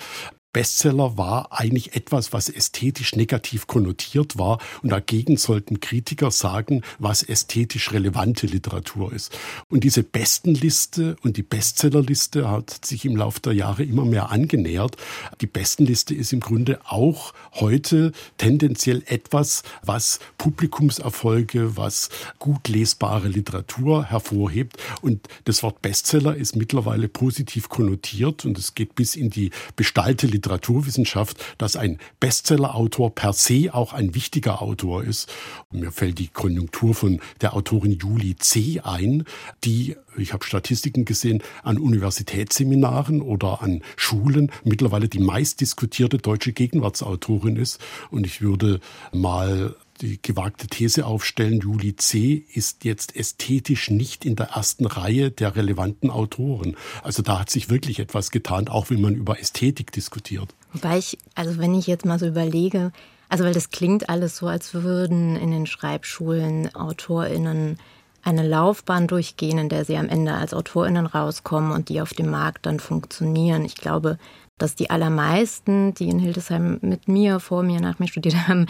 Bestseller war eigentlich etwas, was ästhetisch negativ konnotiert war und dagegen sollten Kritiker sagen, was ästhetisch relevante Literatur ist. Und diese Bestenliste und die Bestsellerliste hat sich im Laufe der Jahre immer mehr angenähert. Die Bestenliste ist im Grunde auch heute tendenziell etwas, was Publikumserfolge, was gut lesbare Literatur hervorhebt. Und das Wort Bestseller ist mittlerweile positiv konnotiert und es geht bis in die Bestalte Literatur Literaturwissenschaft, dass ein Bestsellerautor per se auch ein wichtiger Autor ist. Mir fällt die Konjunktur von der Autorin Julie C. ein, die ich habe Statistiken gesehen, an Universitätsseminaren oder an Schulen mittlerweile die meistdiskutierte deutsche Gegenwartsautorin ist. Und ich würde mal die gewagte These aufstellen, Julie C. ist jetzt ästhetisch nicht in der ersten Reihe der relevanten Autoren. Also da hat sich wirklich etwas getan, auch wenn man über Ästhetik diskutiert. Wobei ich, also wenn ich jetzt mal so überlege, also weil das klingt alles so, als würden in den Schreibschulen AutorInnen eine Laufbahn durchgehen, in der sie am Ende als AutorInnen rauskommen und die auf dem Markt dann funktionieren. Ich glaube, dass die allermeisten, die in Hildesheim mit mir, vor mir, nach mir studiert haben,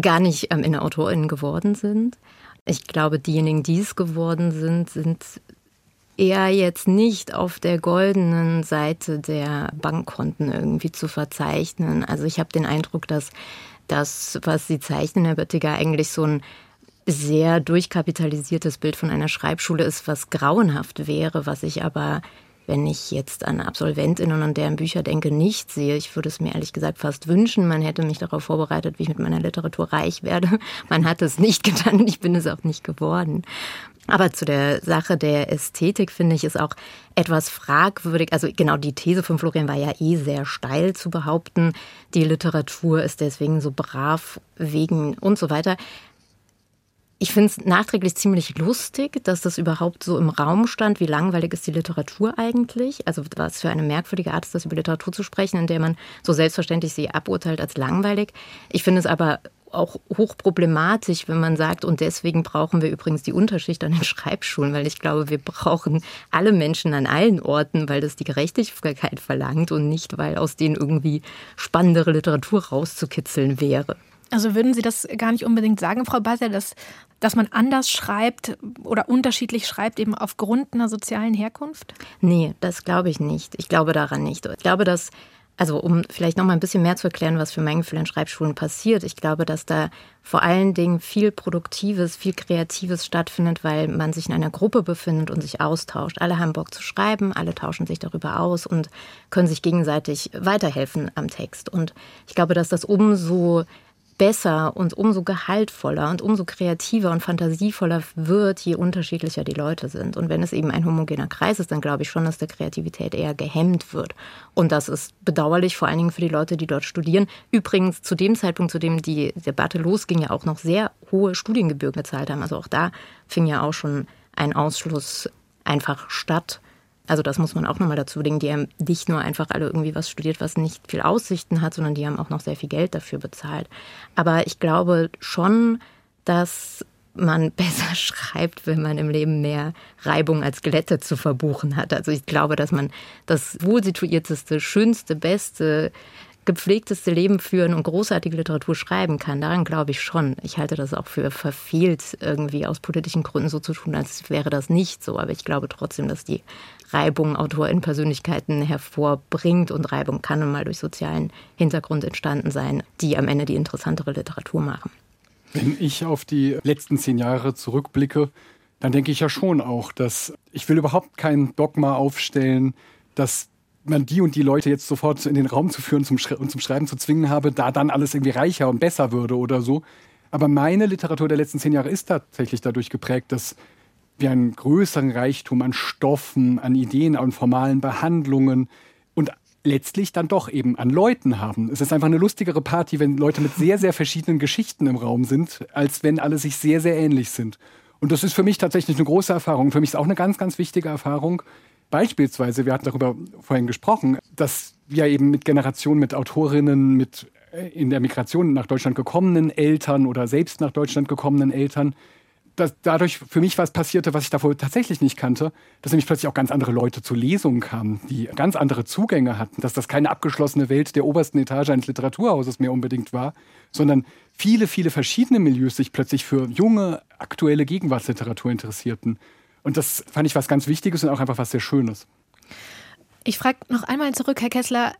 gar nicht am Ende AutorInnen geworden sind. Ich glaube, diejenigen, die es geworden sind, sind eher jetzt nicht auf der goldenen Seite der Bankkonten irgendwie zu verzeichnen. Also ich habe den Eindruck, dass das, was Sie zeichnen, Herr Böttiger, eigentlich so ein sehr durchkapitalisiertes Bild von einer Schreibschule ist, was grauenhaft wäre, was ich aber wenn ich jetzt an Absolventinnen und deren Bücher denke, nicht sehe. Ich würde es mir ehrlich gesagt fast wünschen, man hätte mich darauf vorbereitet, wie ich mit meiner Literatur reich werde. [LAUGHS] Man hat es nicht getan und ich bin es auch nicht geworden. Aber zu der Sache der Ästhetik finde ich es auch etwas fragwürdig. Also genau die These von Florian war ja eh sehr steil zu behaupten, die Literatur ist deswegen so brav wegen und so weiter. Ich finde es nachträglich ziemlich lustig, dass das überhaupt so im Raum stand. Wie langweilig ist die Literatur eigentlich? Also was für eine merkwürdige Art ist das, über Literatur zu sprechen, in der man so selbstverständlich sie aburteilt als langweilig. Ich finde es aber auch hochproblematisch, wenn man sagt, und deswegen brauchen wir übrigens die Unterschicht an den [LAUGHS] Schreibschulen, weil ich glaube, wir brauchen alle Menschen an allen Orten, weil das die Gerechtigkeit verlangt und nicht, weil aus denen irgendwie spannendere Literatur rauszukitzeln wäre. Also würden Sie das gar nicht unbedingt sagen, Frau Basser, dass, dass man anders schreibt oder unterschiedlich schreibt, eben aufgrund einer sozialen Herkunft? Nee, das glaube ich nicht. Ich glaube daran nicht. Ich glaube, dass, also um vielleicht noch mal ein bisschen mehr zu erklären, was für mein Gefühl in Schreibschulen passiert, ich glaube, dass da vor allen Dingen viel Produktives, viel Kreatives stattfindet, weil man sich in einer Gruppe befindet und sich austauscht. Alle haben Bock zu schreiben, alle tauschen sich darüber aus und können sich gegenseitig weiterhelfen am Text. Und ich glaube, dass das umso besser und umso gehaltvoller und umso kreativer und fantasievoller wird, je unterschiedlicher die Leute sind. Und wenn es eben ein homogener Kreis ist, dann glaube ich schon, dass der Kreativität eher gehemmt wird. Und das ist bedauerlich, vor allen Dingen für die Leute, die dort studieren. Übrigens, zu dem Zeitpunkt, zu dem die Debatte losging, ja auch noch sehr hohe Studiengebühren gezahlt haben. Also auch da fing ja auch schon ein Ausschluss einfach statt. Also das muss man auch nochmal dazu legen. Die haben nicht nur einfach alle irgendwie was studiert, was nicht viel Aussichten hat, sondern die haben auch noch sehr viel Geld dafür bezahlt. Aber ich glaube schon, dass man [LAUGHS] besser schreibt, wenn man im Leben mehr Reibung als Glätte zu verbuchen hat. Also ich glaube, dass man das wohlsituierteste, schönste, beste gepflegteste Leben führen und großartige Literatur schreiben kann. Daran glaube ich schon. Ich halte das auch für verfehlt, irgendwie aus politischen Gründen so zu tun, als wäre das nicht so. Aber ich glaube trotzdem, dass die Reibung AutorInnen-Persönlichkeiten hervorbringt und Reibung kann nun mal durch sozialen Hintergrund entstanden sein, die am Ende die interessantere Literatur machen. Wenn ich auf die letzten zehn Jahre zurückblicke, dann denke ich ja schon auch, dass ich will überhaupt kein Dogma aufstellen, dass man die und die Leute jetzt sofort in den Raum zu führen zum und zum Schreiben zu zwingen habe, da dann alles irgendwie reicher und besser würde oder so. Aber meine Literatur der letzten zehn Jahre ist tatsächlich dadurch geprägt, dass wir einen größeren Reichtum an Stoffen, an Ideen, an formalen Behandlungen und letztlich dann doch eben an Leuten haben. Es ist einfach eine lustigere Party, wenn Leute mit sehr, sehr verschiedenen Geschichten im Raum sind, als wenn alle sich sehr, sehr ähnlich sind. Und das ist für mich tatsächlich eine große Erfahrung. Für mich ist auch eine ganz, ganz wichtige Erfahrung, Beispielsweise, wir hatten darüber vorhin gesprochen, dass wir eben mit Generationen, mit Autorinnen, mit äh, in der Migration nach Deutschland gekommenen Eltern oder selbst nach Deutschland gekommenen Eltern, dass dadurch für mich was passierte, was ich davor tatsächlich nicht kannte, dass nämlich plötzlich auch ganz andere Leute zu Lesungen kamen, die ganz andere Zugänge hatten, dass das keine abgeschlossene Welt der obersten Etage eines Literaturhauses mehr unbedingt war, sondern viele, viele verschiedene Milieus sich plötzlich für junge, aktuelle Gegenwartsliteratur interessierten. Und das fand ich was ganz Wichtiges und auch einfach was sehr Schönes. Ich frage noch einmal zurück, Herr Kessler.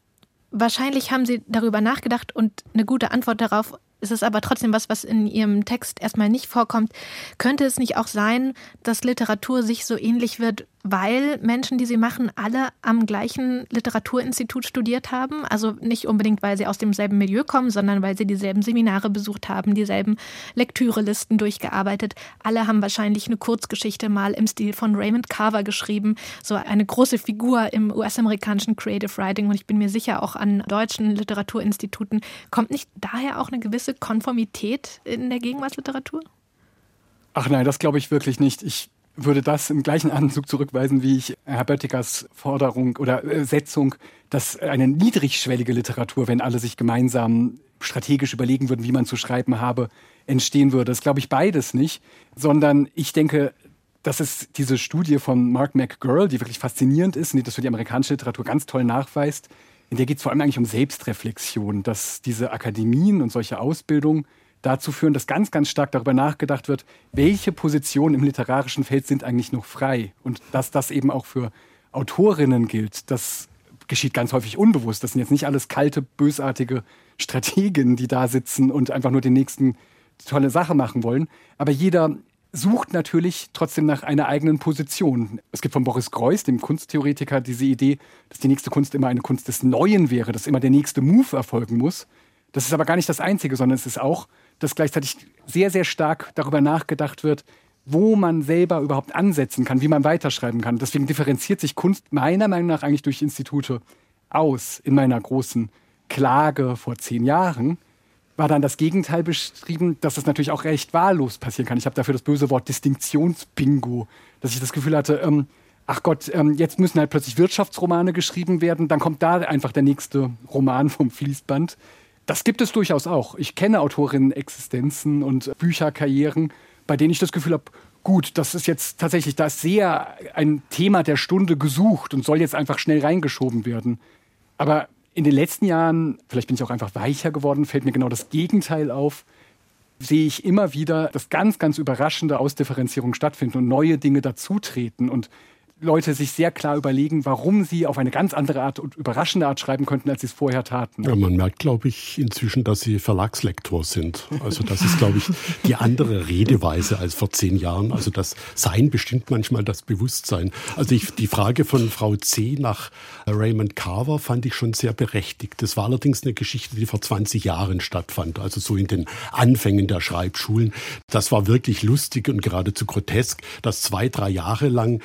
Wahrscheinlich haben Sie darüber nachgedacht und eine gute Antwort darauf ist es aber trotzdem was, was in Ihrem Text erstmal nicht vorkommt. Könnte es nicht auch sein, dass Literatur sich so ähnlich wird weil Menschen, die sie machen, alle am gleichen Literaturinstitut studiert haben. Also nicht unbedingt, weil sie aus demselben Milieu kommen, sondern weil sie dieselben Seminare besucht haben, dieselben Lektürelisten durchgearbeitet. Alle haben wahrscheinlich eine Kurzgeschichte mal im Stil von Raymond Carver geschrieben. So eine große Figur im US-amerikanischen Creative Writing. Und ich bin mir sicher, auch an deutschen Literaturinstituten kommt nicht daher auch eine gewisse Konformität in der Gegenwartsliteratur? Ach nein, das glaube ich wirklich nicht. Ich würde das im gleichen Anzug zurückweisen, wie ich Herr Böttigers Forderung oder äh, Setzung, dass eine niedrigschwellige Literatur, wenn alle sich gemeinsam strategisch überlegen würden, wie man zu schreiben habe, entstehen würde. Das glaube ich beides nicht, sondern ich denke, dass es diese Studie von Mark McGurl, die wirklich faszinierend ist und die das für die amerikanische Literatur ganz toll nachweist, in der geht es vor allem eigentlich um Selbstreflexion, dass diese Akademien und solche Ausbildungen dazu führen, dass ganz, ganz stark darüber nachgedacht wird, welche Positionen im literarischen Feld sind eigentlich noch frei. Und dass das eben auch für Autorinnen gilt, das geschieht ganz häufig unbewusst. Das sind jetzt nicht alles kalte, bösartige Strategen, die da sitzen und einfach nur den nächsten tolle Sache machen wollen. Aber jeder sucht natürlich trotzdem nach einer eigenen Position. Es gibt von Boris Greuß, dem Kunsttheoretiker, diese Idee, dass die nächste Kunst immer eine Kunst des Neuen wäre, dass immer der nächste Move erfolgen muss. Das ist aber gar nicht das Einzige, sondern es ist auch, dass gleichzeitig sehr, sehr stark darüber nachgedacht wird, wo man selber überhaupt ansetzen kann, wie man weiterschreiben kann. Deswegen differenziert sich Kunst meiner Meinung nach eigentlich durch Institute aus. In meiner großen Klage vor zehn Jahren war dann das Gegenteil beschrieben, dass es natürlich auch recht wahllos passieren kann. Ich habe dafür das böse Wort Distinktionsbingo, dass ich das Gefühl hatte, ähm, ach Gott, ähm, jetzt müssen halt plötzlich Wirtschaftsromane geschrieben werden, dann kommt da einfach der nächste Roman vom Fließband. Das gibt es durchaus auch. Ich kenne Autorinnen-Existenzen und Bücherkarrieren, bei denen ich das Gefühl habe, gut, das ist jetzt tatsächlich, da ist sehr ein Thema der Stunde gesucht und soll jetzt einfach schnell reingeschoben werden. Aber in den letzten Jahren, vielleicht bin ich auch einfach weicher geworden, fällt mir genau das Gegenteil auf, sehe ich immer wieder, dass ganz, ganz überraschende Ausdifferenzierungen stattfinden und neue Dinge dazutreten und Leute sich sehr klar überlegen, warum sie auf eine ganz andere Art und überraschende Art schreiben könnten, als sie es vorher taten. Ja, man merkt, glaube ich, inzwischen, dass sie Verlagslektor sind. Also das ist, glaube ich, die andere Redeweise als vor zehn Jahren. Also das Sein bestimmt manchmal das Bewusstsein. Also ich, die Frage von Frau C. nach Raymond Carver fand ich schon sehr berechtigt. Das war allerdings eine Geschichte, die vor 20 Jahren stattfand, also so in den Anfängen der Schreibschulen. Das war wirklich lustig und geradezu grotesk, dass zwei, drei Jahre lang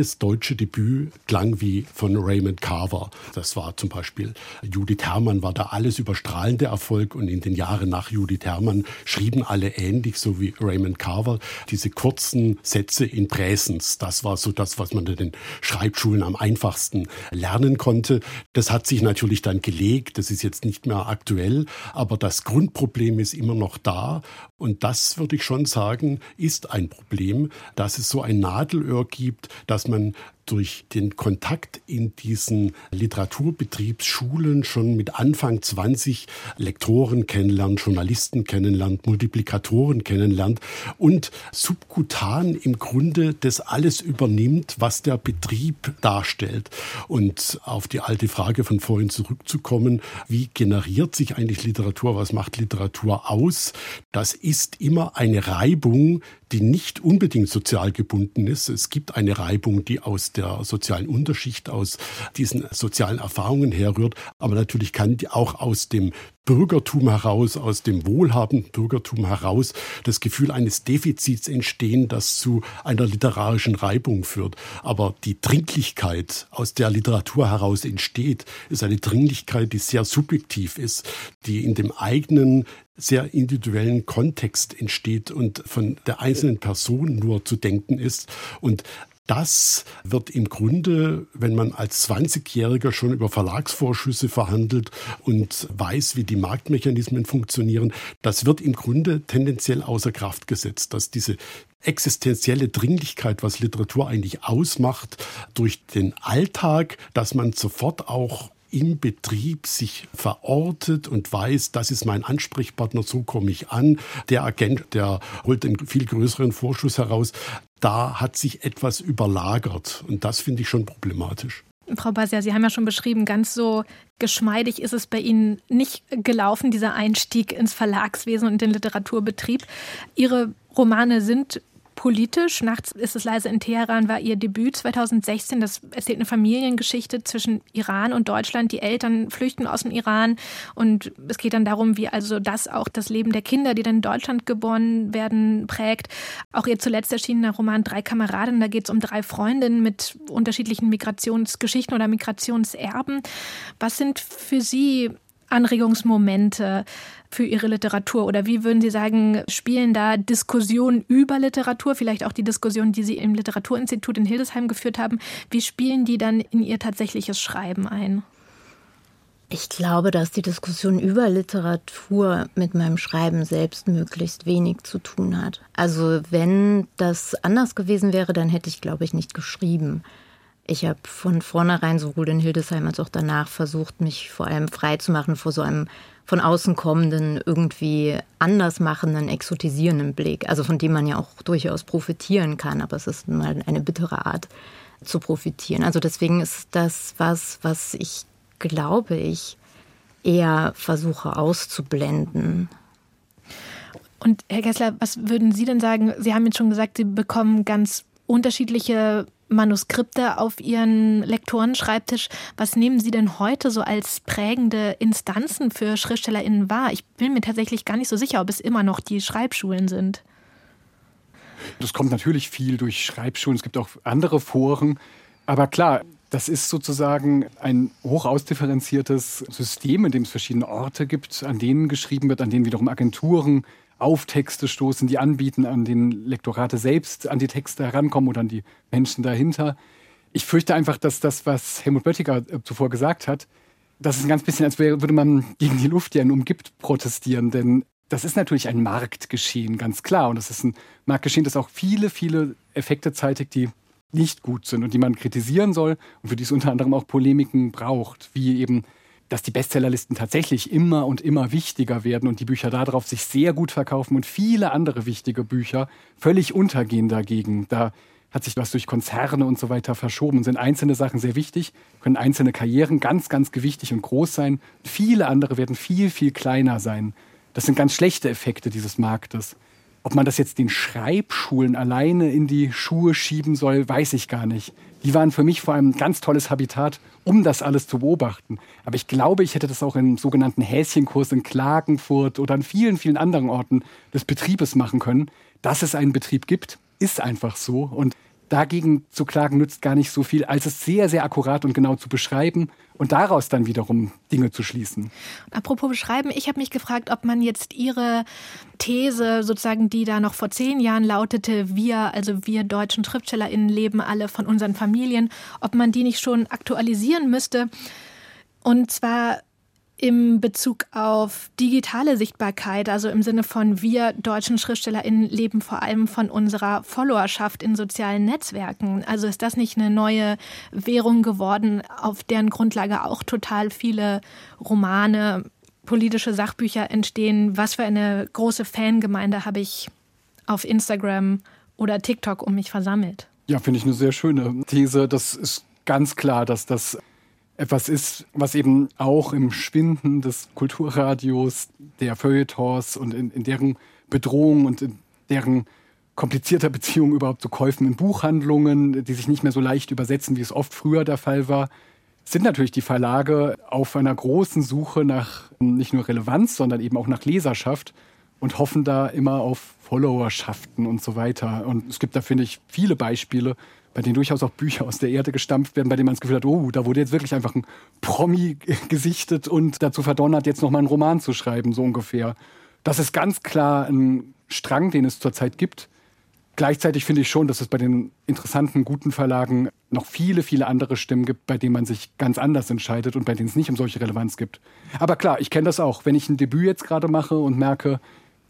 jedes deutsche Debüt klang wie von Raymond Carver. Das war zum Beispiel Judith Herrmann war da alles überstrahlende Erfolg und in den Jahren nach Judith Herrmann schrieben alle ähnlich, so wie Raymond Carver. Diese kurzen Sätze in Präsens, das war so das, was man in den Schreibschulen am einfachsten lernen konnte. Das hat sich natürlich dann gelegt, das ist jetzt nicht mehr aktuell, aber das Grundproblem ist immer noch da und das würde ich schon sagen, ist ein Problem, dass es so ein Nadelöhr gibt, dass man durch den Kontakt in diesen Literaturbetriebsschulen schon mit Anfang 20 Lektoren kennenlernt, Journalisten kennenlernt, Multiplikatoren kennenlernt und subkutan im Grunde das alles übernimmt, was der Betrieb darstellt. Und auf die alte Frage von vorhin zurückzukommen, wie generiert sich eigentlich Literatur, was macht Literatur aus? Das ist immer eine Reibung, die nicht unbedingt sozial gebunden ist. Es gibt eine Reibung, die aus der sozialen Unterschicht, aus diesen sozialen Erfahrungen herrührt, aber natürlich kann die auch aus dem Bürgertum heraus, aus dem wohlhabenden Bürgertum heraus das Gefühl eines Defizits entstehen, das zu einer literarischen Reibung führt. Aber die Dringlichkeit, aus der Literatur heraus entsteht, ist eine Dringlichkeit, die sehr subjektiv ist, die in dem eigenen sehr individuellen Kontext entsteht und von der einzelnen Person nur zu denken ist. Und das wird im Grunde, wenn man als 20-Jähriger schon über Verlagsvorschüsse verhandelt und weiß, wie die Marktmechanismen funktionieren, das wird im Grunde tendenziell außer Kraft gesetzt, dass diese existenzielle Dringlichkeit, was Literatur eigentlich ausmacht, durch den Alltag, dass man sofort auch im Betrieb sich verortet und weiß, das ist mein Ansprechpartner, so komme ich an. Der Agent, der holt einen viel größeren Vorschuss heraus. Da hat sich etwas überlagert und das finde ich schon problematisch. Frau Basia, Sie haben ja schon beschrieben, ganz so geschmeidig ist es bei Ihnen nicht gelaufen, dieser Einstieg ins Verlagswesen und den Literaturbetrieb. Ihre Romane sind politisch. Nachts ist es leise in Teheran war ihr Debüt 2016. Das erzählt eine Familiengeschichte zwischen Iran und Deutschland. Die Eltern flüchten aus dem Iran und es geht dann darum, wie also das auch das Leben der Kinder, die dann in Deutschland geboren werden, prägt. Auch ihr zuletzt erschienener Roman Drei Kameraden, da geht es um drei Freundinnen mit unterschiedlichen Migrationsgeschichten oder Migrationserben. Was sind für Sie Anregungsmomente für Ihre Literatur? Oder wie würden Sie sagen, spielen da Diskussionen über Literatur, vielleicht auch die Diskussionen, die Sie im Literaturinstitut in Hildesheim geführt haben, wie spielen die dann in Ihr tatsächliches Schreiben ein? Ich glaube, dass die Diskussion über Literatur mit meinem Schreiben selbst möglichst wenig zu tun hat. Also wenn das anders gewesen wäre, dann hätte ich, glaube ich, nicht geschrieben. Ich habe von vornherein sowohl in Hildesheim als auch danach versucht, mich vor allem frei zu machen vor so einem von außen kommenden, irgendwie anders machenden, exotisierenden Blick, also von dem man ja auch durchaus profitieren kann, aber es ist mal eine bittere Art zu profitieren. Also deswegen ist das was, was ich glaube ich eher versuche auszublenden. Und Herr Kessler, was würden Sie denn sagen? Sie haben jetzt schon gesagt, Sie bekommen ganz unterschiedliche Manuskripte auf Ihren Lektorenschreibtisch. Was nehmen Sie denn heute so als prägende Instanzen für SchriftstellerInnen wahr? Ich bin mir tatsächlich gar nicht so sicher, ob es immer noch die Schreibschulen sind. Das kommt natürlich viel durch Schreibschulen. Es gibt auch andere Foren. Aber klar, das ist sozusagen ein hoch ausdifferenziertes System, in dem es verschiedene Orte gibt, an denen geschrieben wird, an denen wiederum Agenturen auf Texte stoßen, die anbieten, an den Lektorate selbst an die Texte herankommen oder an die Menschen dahinter. Ich fürchte einfach, dass das, was Helmut Böttiger äh, zuvor gesagt hat, das ist ein ganz bisschen, als würde man gegen die Luft, die einen umgibt, protestieren. Denn das ist natürlich ein Marktgeschehen, ganz klar. Und das ist ein Marktgeschehen, das auch viele, viele Effekte zeitigt, die nicht gut sind und die man kritisieren soll und für die es unter anderem auch Polemiken braucht, wie eben dass die Bestsellerlisten tatsächlich immer und immer wichtiger werden und die Bücher darauf sich sehr gut verkaufen und viele andere wichtige Bücher völlig untergehen dagegen. Da hat sich was durch Konzerne und so weiter verschoben. Sind einzelne Sachen sehr wichtig, können einzelne Karrieren ganz, ganz gewichtig und groß sein. Viele andere werden viel, viel kleiner sein. Das sind ganz schlechte Effekte dieses Marktes. Ob man das jetzt den Schreibschulen alleine in die Schuhe schieben soll, weiß ich gar nicht. Die waren für mich vor allem ein ganz tolles Habitat, um das alles zu beobachten. Aber ich glaube, ich hätte das auch im sogenannten Häschenkurs in Klagenfurt oder an vielen, vielen anderen Orten des Betriebes machen können. Dass es einen Betrieb gibt, ist einfach so. Und dagegen zu klagen nützt gar nicht so viel, als es sehr, sehr akkurat und genau zu beschreiben und daraus dann wiederum Dinge zu schließen. Apropos beschreiben, ich habe mich gefragt, ob man jetzt Ihre These sozusagen, die da noch vor zehn Jahren lautete, wir, also wir deutschen SchriftstellerInnen leben alle von unseren Familien, ob man die nicht schon aktualisieren müsste. Und zwar im Bezug auf digitale Sichtbarkeit, also im Sinne von wir deutschen SchriftstellerInnen leben vor allem von unserer Followerschaft in sozialen Netzwerken. Also ist das nicht eine neue Währung geworden, auf deren Grundlage auch total viele Romane, politische Sachbücher entstehen? Was für eine große Fangemeinde habe ich auf Instagram oder TikTok um mich versammelt? Ja, finde ich eine sehr schöne These. Das ist ganz klar, dass das etwas ist, was eben auch im Schwinden des Kulturradios, der Feuilletons und in, in deren Bedrohung und in deren komplizierter Beziehung überhaupt zu Käufen in Buchhandlungen, die sich nicht mehr so leicht übersetzen, wie es oft früher der Fall war, sind natürlich die Verlage auf einer großen Suche nach nicht nur Relevanz, sondern eben auch nach Leserschaft und hoffen da immer auf Followerschaften und so weiter. Und es gibt da, finde ich, viele Beispiele, bei denen durchaus auch Bücher aus der Erde gestampft werden, bei denen man das Gefühl hat, oh, da wurde jetzt wirklich einfach ein Promi gesichtet und dazu verdonnert, jetzt noch mal einen Roman zu schreiben, so ungefähr. Das ist ganz klar ein Strang, den es zurzeit gibt. Gleichzeitig finde ich schon, dass es bei den interessanten, guten Verlagen noch viele, viele andere Stimmen gibt, bei denen man sich ganz anders entscheidet und bei denen es nicht um solche Relevanz gibt. Aber klar, ich kenne das auch. Wenn ich ein Debüt jetzt gerade mache und merke,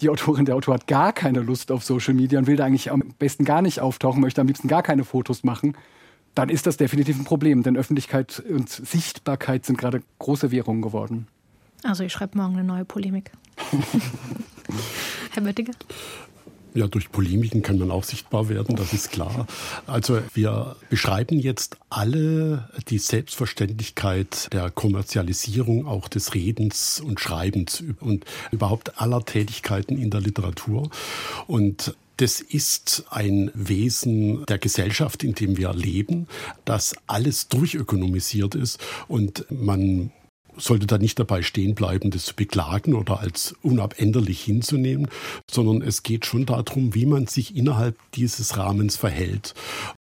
die Autorin, der Autor hat gar keine Lust auf Social Media und will da eigentlich am besten gar nicht auftauchen, möchte am liebsten gar keine Fotos machen, dann ist das definitiv ein Problem. Denn Öffentlichkeit und Sichtbarkeit sind gerade große Währungen geworden. Also ich schreibe morgen eine neue Polemik. [LAUGHS] Herr Böttiger? Ja, durch Polemiken kann man auch sichtbar werden, das ist klar. Also wir beschreiben jetzt alle die Selbstverständlichkeit der Kommerzialisierung auch des Redens und Schreibens und überhaupt aller Tätigkeiten in der Literatur. Und das ist ein Wesen der Gesellschaft, in dem wir leben, dass alles durchökonomisiert ist und man sollte da nicht dabei stehen bleiben, das zu beklagen oder als unabänderlich hinzunehmen, sondern es geht schon darum, wie man sich innerhalb dieses Rahmens verhält.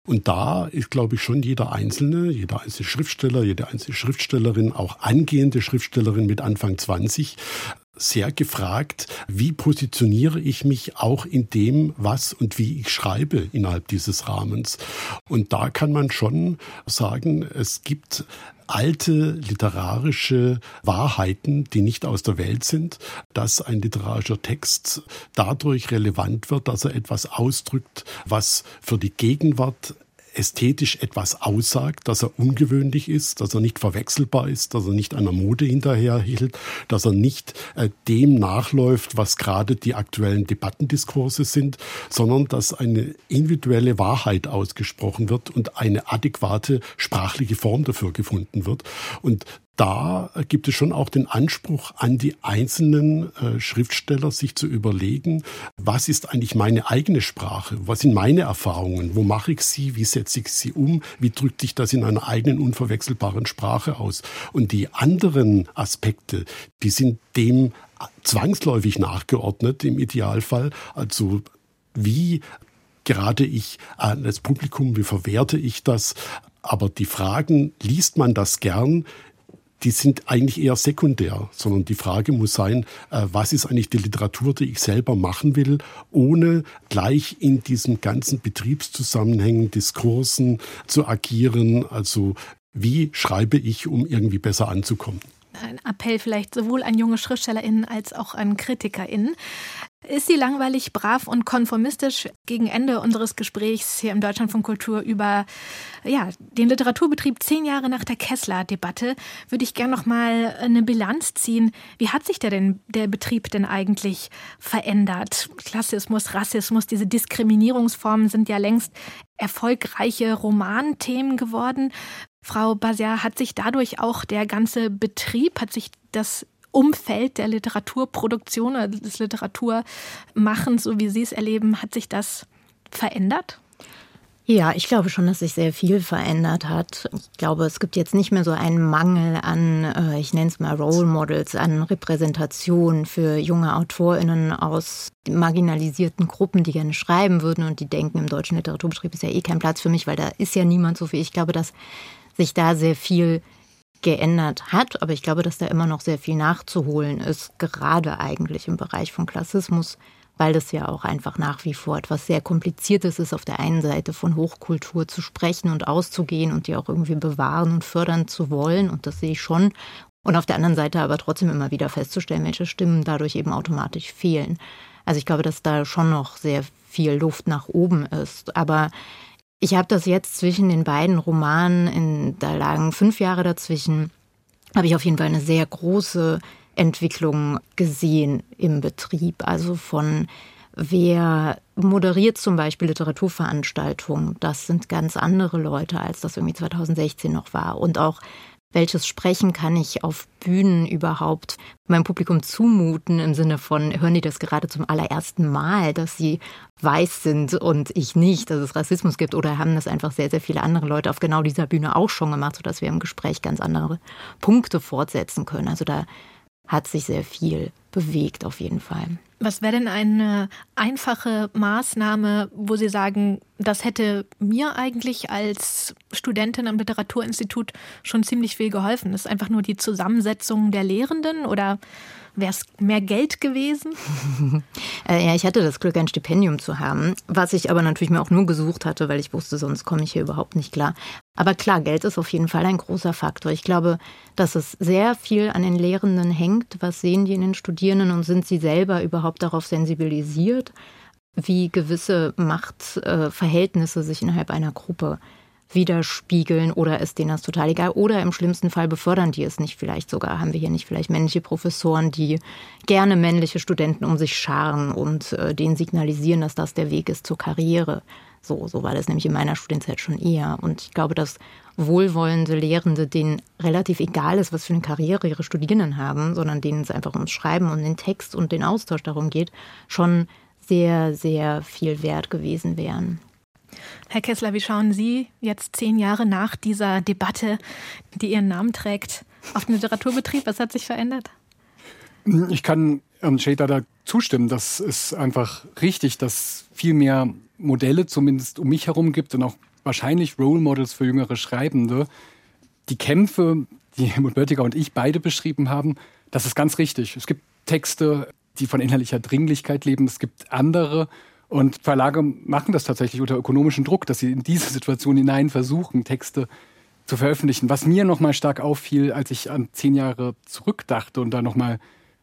Und da ist, glaube ich, schon jeder Einzelne, jeder einzelne Schriftsteller, jede einzelne Schriftstellerin, auch angehende Schriftstellerin mit Anfang 20, sehr gefragt, wie positioniere ich mich auch in dem, was und wie ich schreibe innerhalb dieses Rahmens. Und da kann man schon sagen, es gibt alte literarische Wahrheiten, die nicht aus der Welt sind, dass ein literarischer Text dadurch relevant wird, dass er etwas ausdrückt, was für die Gegenwart ästhetisch etwas aussagt, dass er ungewöhnlich ist, dass er nicht verwechselbar ist, dass er nicht einer Mode hinterherhielt, dass er nicht äh, dem nachläuft, was gerade die aktuellen Debattendiskurse sind, sondern dass eine individuelle Wahrheit ausgesprochen wird und eine adäquate sprachliche Form dafür gefunden wird. Und da gibt es schon auch den Anspruch an die einzelnen äh, Schriftsteller, sich zu überlegen, was ist eigentlich meine eigene Sprache? Was sind meine Erfahrungen? Wo mache ich sie? Wie setze ich sie um? Wie drückt sich das in einer eigenen unverwechselbaren Sprache aus? Und die anderen Aspekte, die sind dem zwangsläufig nachgeordnet im Idealfall. Also wie gerade ich an das Publikum, wie verwerte ich das? Aber die Fragen, liest man das gern? Die sind eigentlich eher sekundär, sondern die Frage muss sein, äh, was ist eigentlich die Literatur, die ich selber machen will, ohne gleich in diesem ganzen Betriebszusammenhängen, Diskursen zu agieren. Also wie schreibe ich, um irgendwie besser anzukommen? Ein Appell vielleicht sowohl an junge SchriftstellerInnen als auch an KritikerInnen. Ist sie langweilig, brav und konformistisch? Gegen Ende unseres Gesprächs hier im Deutschland von Kultur über ja, den Literaturbetrieb zehn Jahre nach der Kessler-Debatte würde ich gerne noch mal eine Bilanz ziehen. Wie hat sich der, denn, der Betrieb denn eigentlich verändert? Klassismus, Rassismus, diese Diskriminierungsformen sind ja längst erfolgreiche Romanthemen geworden. Frau Basiar, hat sich dadurch auch der ganze Betrieb, hat sich das Umfeld der Literaturproduktion oder des Literaturmachens, so wie Sie es erleben, hat sich das verändert? Ja, ich glaube schon, dass sich sehr viel verändert hat. Ich glaube, es gibt jetzt nicht mehr so einen Mangel an, äh, ich nenne es mal Role Models, an Repräsentation für junge AutorInnen aus marginalisierten Gruppen, die gerne schreiben würden und die denken, im deutschen Literaturbetrieb ist ja eh kein Platz für mich, weil da ist ja niemand so wie ich. Ich glaube, dass sich da sehr viel geändert hat, aber ich glaube, dass da immer noch sehr viel nachzuholen ist, gerade eigentlich im Bereich von Klassismus, weil das ja auch einfach nach wie vor etwas sehr Kompliziertes ist, auf der einen Seite von Hochkultur zu sprechen und auszugehen und die auch irgendwie bewahren und fördern zu wollen, und das sehe ich schon. Und auf der anderen Seite aber trotzdem immer wieder festzustellen, welche Stimmen dadurch eben automatisch fehlen. Also ich glaube, dass da schon noch sehr viel Luft nach oben ist. Aber ich habe das jetzt zwischen den beiden Romanen, in, da lagen fünf Jahre dazwischen, habe ich auf jeden Fall eine sehr große Entwicklung gesehen im Betrieb. Also von wer moderiert zum Beispiel Literaturveranstaltungen, das sind ganz andere Leute, als das irgendwie 2016 noch war. Und auch welches Sprechen kann ich auf Bühnen überhaupt meinem Publikum zumuten, im Sinne von, hören die das gerade zum allerersten Mal, dass sie weiß sind und ich nicht, dass es Rassismus gibt, oder haben das einfach sehr, sehr viele andere Leute auf genau dieser Bühne auch schon gemacht, sodass wir im Gespräch ganz andere Punkte fortsetzen können. Also da hat sich sehr viel bewegt auf jeden Fall. Was wäre denn eine einfache Maßnahme, wo Sie sagen, das hätte mir eigentlich als Studentin am Literaturinstitut schon ziemlich viel geholfen? Das ist einfach nur die Zusammensetzung der Lehrenden oder Wäre es mehr Geld gewesen? [LAUGHS] Äh, ja, ich hatte das Glück, ein Stipendium zu haben, was ich aber natürlich mir auch nur gesucht hatte, weil ich wusste, sonst komme ich hier überhaupt nicht klar. Aber klar, Geld ist auf jeden Fall ein großer Faktor. Ich glaube, dass es sehr viel an den Lehrenden hängt. Was sehen die in den Studierenden und sind sie selber überhaupt darauf sensibilisiert, wie gewisse Machtverhältnisse sich innerhalb einer Gruppe widerspiegeln oder ist denen das total egal oder im schlimmsten Fall befördern die es nicht vielleicht sogar. Haben wir hier nicht vielleicht männliche Professoren, die gerne männliche Studenten um sich scharen und äh, denen signalisieren, dass das der Weg ist zur Karriere. So, so war das nämlich in meiner Studienzeit schon eher. Und ich glaube, dass wohlwollende Lehrende, denen relativ egal ist, was für eine Karriere ihre Studierenden haben, sondern denen es einfach ums Schreiben und den Text und den Austausch darum geht, schon sehr, sehr viel wert gewesen wären. Herr Kessler, wie schauen Sie jetzt zehn Jahre nach dieser Debatte, die Ihren Namen trägt, auf den Literaturbetrieb? Was hat sich verändert? Ich kann ähm, Shader da zustimmen. Das ist einfach richtig, dass viel mehr Modelle zumindest um mich herum gibt und auch wahrscheinlich Role Models für jüngere Schreibende. Die Kämpfe, die [LAUGHS] Helmut Böttiger und ich beide beschrieben haben, das ist ganz richtig. Es gibt Texte, die von innerlicher Dringlichkeit leben. Es gibt andere, und Verlage machen das tatsächlich unter ökonomischem Druck, dass sie in diese Situation hinein versuchen, Texte zu veröffentlichen. Was mir nochmal stark auffiel, als ich an zehn Jahre zurückdachte und da nochmal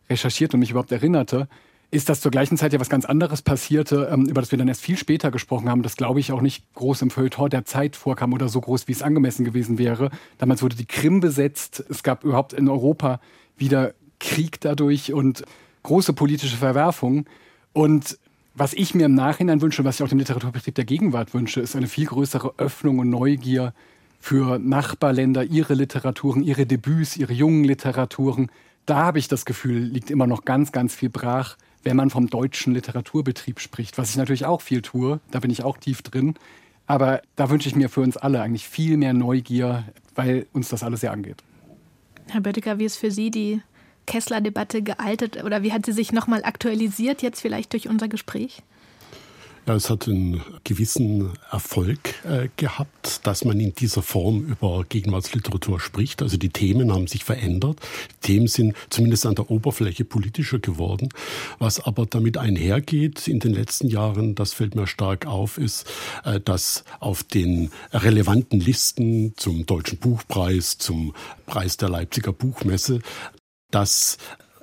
recherchiert und mich überhaupt erinnerte, ist, dass zur gleichen Zeit ja was ganz anderes passierte, ähm, über das wir dann erst viel später gesprochen haben, das glaube ich auch nicht groß im Feuilleton der Zeit vorkam oder so groß, wie es angemessen gewesen wäre. Damals wurde die Krim besetzt, es gab überhaupt in Europa wieder Krieg dadurch und große politische Verwerfungen. Und was ich mir im Nachhinein wünsche, was ich auch dem Literaturbetrieb der Gegenwart wünsche, ist eine viel größere Öffnung und Neugier für Nachbarländer ihre Literaturen, ihre Debüts, ihre jungen Literaturen. Da habe ich das Gefühl, liegt immer noch ganz, ganz viel brach, wenn man vom deutschen Literaturbetrieb spricht, was ich natürlich auch viel tue. Da bin ich auch tief drin. Aber da wünsche ich mir für uns alle eigentlich viel mehr Neugier, weil uns das alles sehr angeht. Herr Böttiger, wie ist für Sie die Kessler-Debatte gealtet oder wie hat sie sich nochmal aktualisiert, jetzt vielleicht durch unser Gespräch? Ja, es hat einen gewissen Erfolg äh, gehabt, dass man in dieser Form über Gegenwartsliteratur spricht. Also die Themen haben sich verändert. Die Themen sind zumindest an der Oberfläche politischer geworden. Was aber damit einhergeht in den letzten Jahren, das fällt mir stark auf, ist, äh, dass auf den relevanten Listen zum Deutschen Buchpreis, zum Preis der Leipziger Buchmesse, dass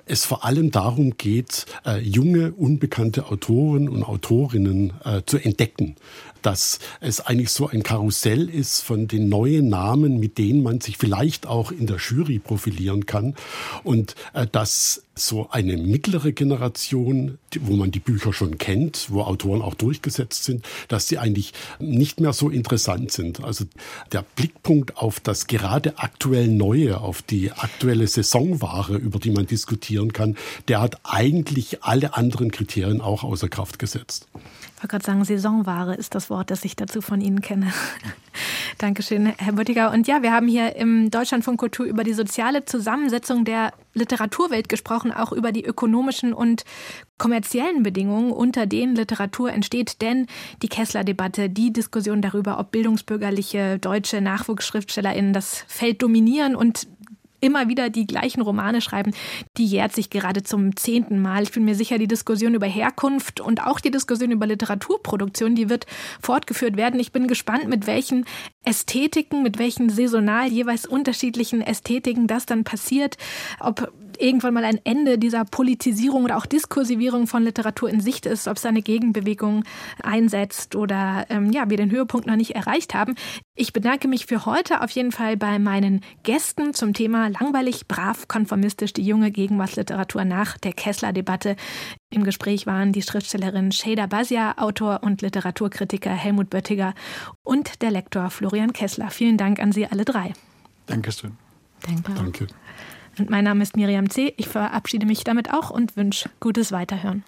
es vor allem darum geht, äh, junge, unbekannte Autoren und Autorinnen äh, zu entdecken. Dass es eigentlich so ein Karussell ist von den neuen Namen, mit denen man sich vielleicht auch in der Jury profilieren kann. Und äh, dass so eine mittlere Generation, wo man die Bücher schon kennt, wo Autoren auch durchgesetzt sind, dass sie eigentlich nicht mehr so interessant sind. Also der Blickpunkt auf das gerade aktuell Neue, auf die aktuelle Saisonware, über die man diskutieren kann, der hat eigentlich alle anderen Kriterien auch außer Kraft gesetzt. Ich wollte gerade sagen, Saisonware ist das Wort, das ich dazu von Ihnen kenne. [LAUGHS] Dankeschön, Herr Böttiger. Und ja, wir haben hier im Deutschlandfunk Kultur über die soziale Zusammensetzung der Literaturwelt gesprochen, auch über die ökonomischen und kommerziellen Bedingungen, unter denen Literatur entsteht. Denn die Kessler-Debatte, die Diskussion darüber, ob bildungsbürgerliche deutsche NachwuchsschriftstellerInnen das Feld dominieren und immer wieder die gleichen Romane schreiben, die jährt sich gerade zum zehnten Mal. Ich bin mir sicher, die Diskussion über Herkunft und auch die Diskussion über Literaturproduktion, die wird fortgeführt werden. Ich bin gespannt, mit welchen Ästhetiken, mit welchen saisonal jeweils unterschiedlichen Ästhetiken das dann passiert, ob irgendwann mal ein Ende dieser Politisierung oder auch Diskursivierung von Literatur in Sicht ist, ob es eine Gegenbewegung einsetzt oder ähm, ja, wir den Höhepunkt noch nicht erreicht haben. Ich bedanke mich für heute auf jeden Fall bei meinen Gästen zum Thema langweilig, brav, konformistisch die junge Gegenwartsliteratur nach der Kessler-Debatte. Im Gespräch waren die Schriftstellerin Shada Basia, Autor und Literaturkritiker Helmut Böttiger und der Lektor Florian Kessler. Vielen Dank an Sie alle drei. Dankeschön. Danke. Danke. Und mein Name ist Miriam C. Ich verabschiede mich damit auch und wünsche gutes Weiterhören.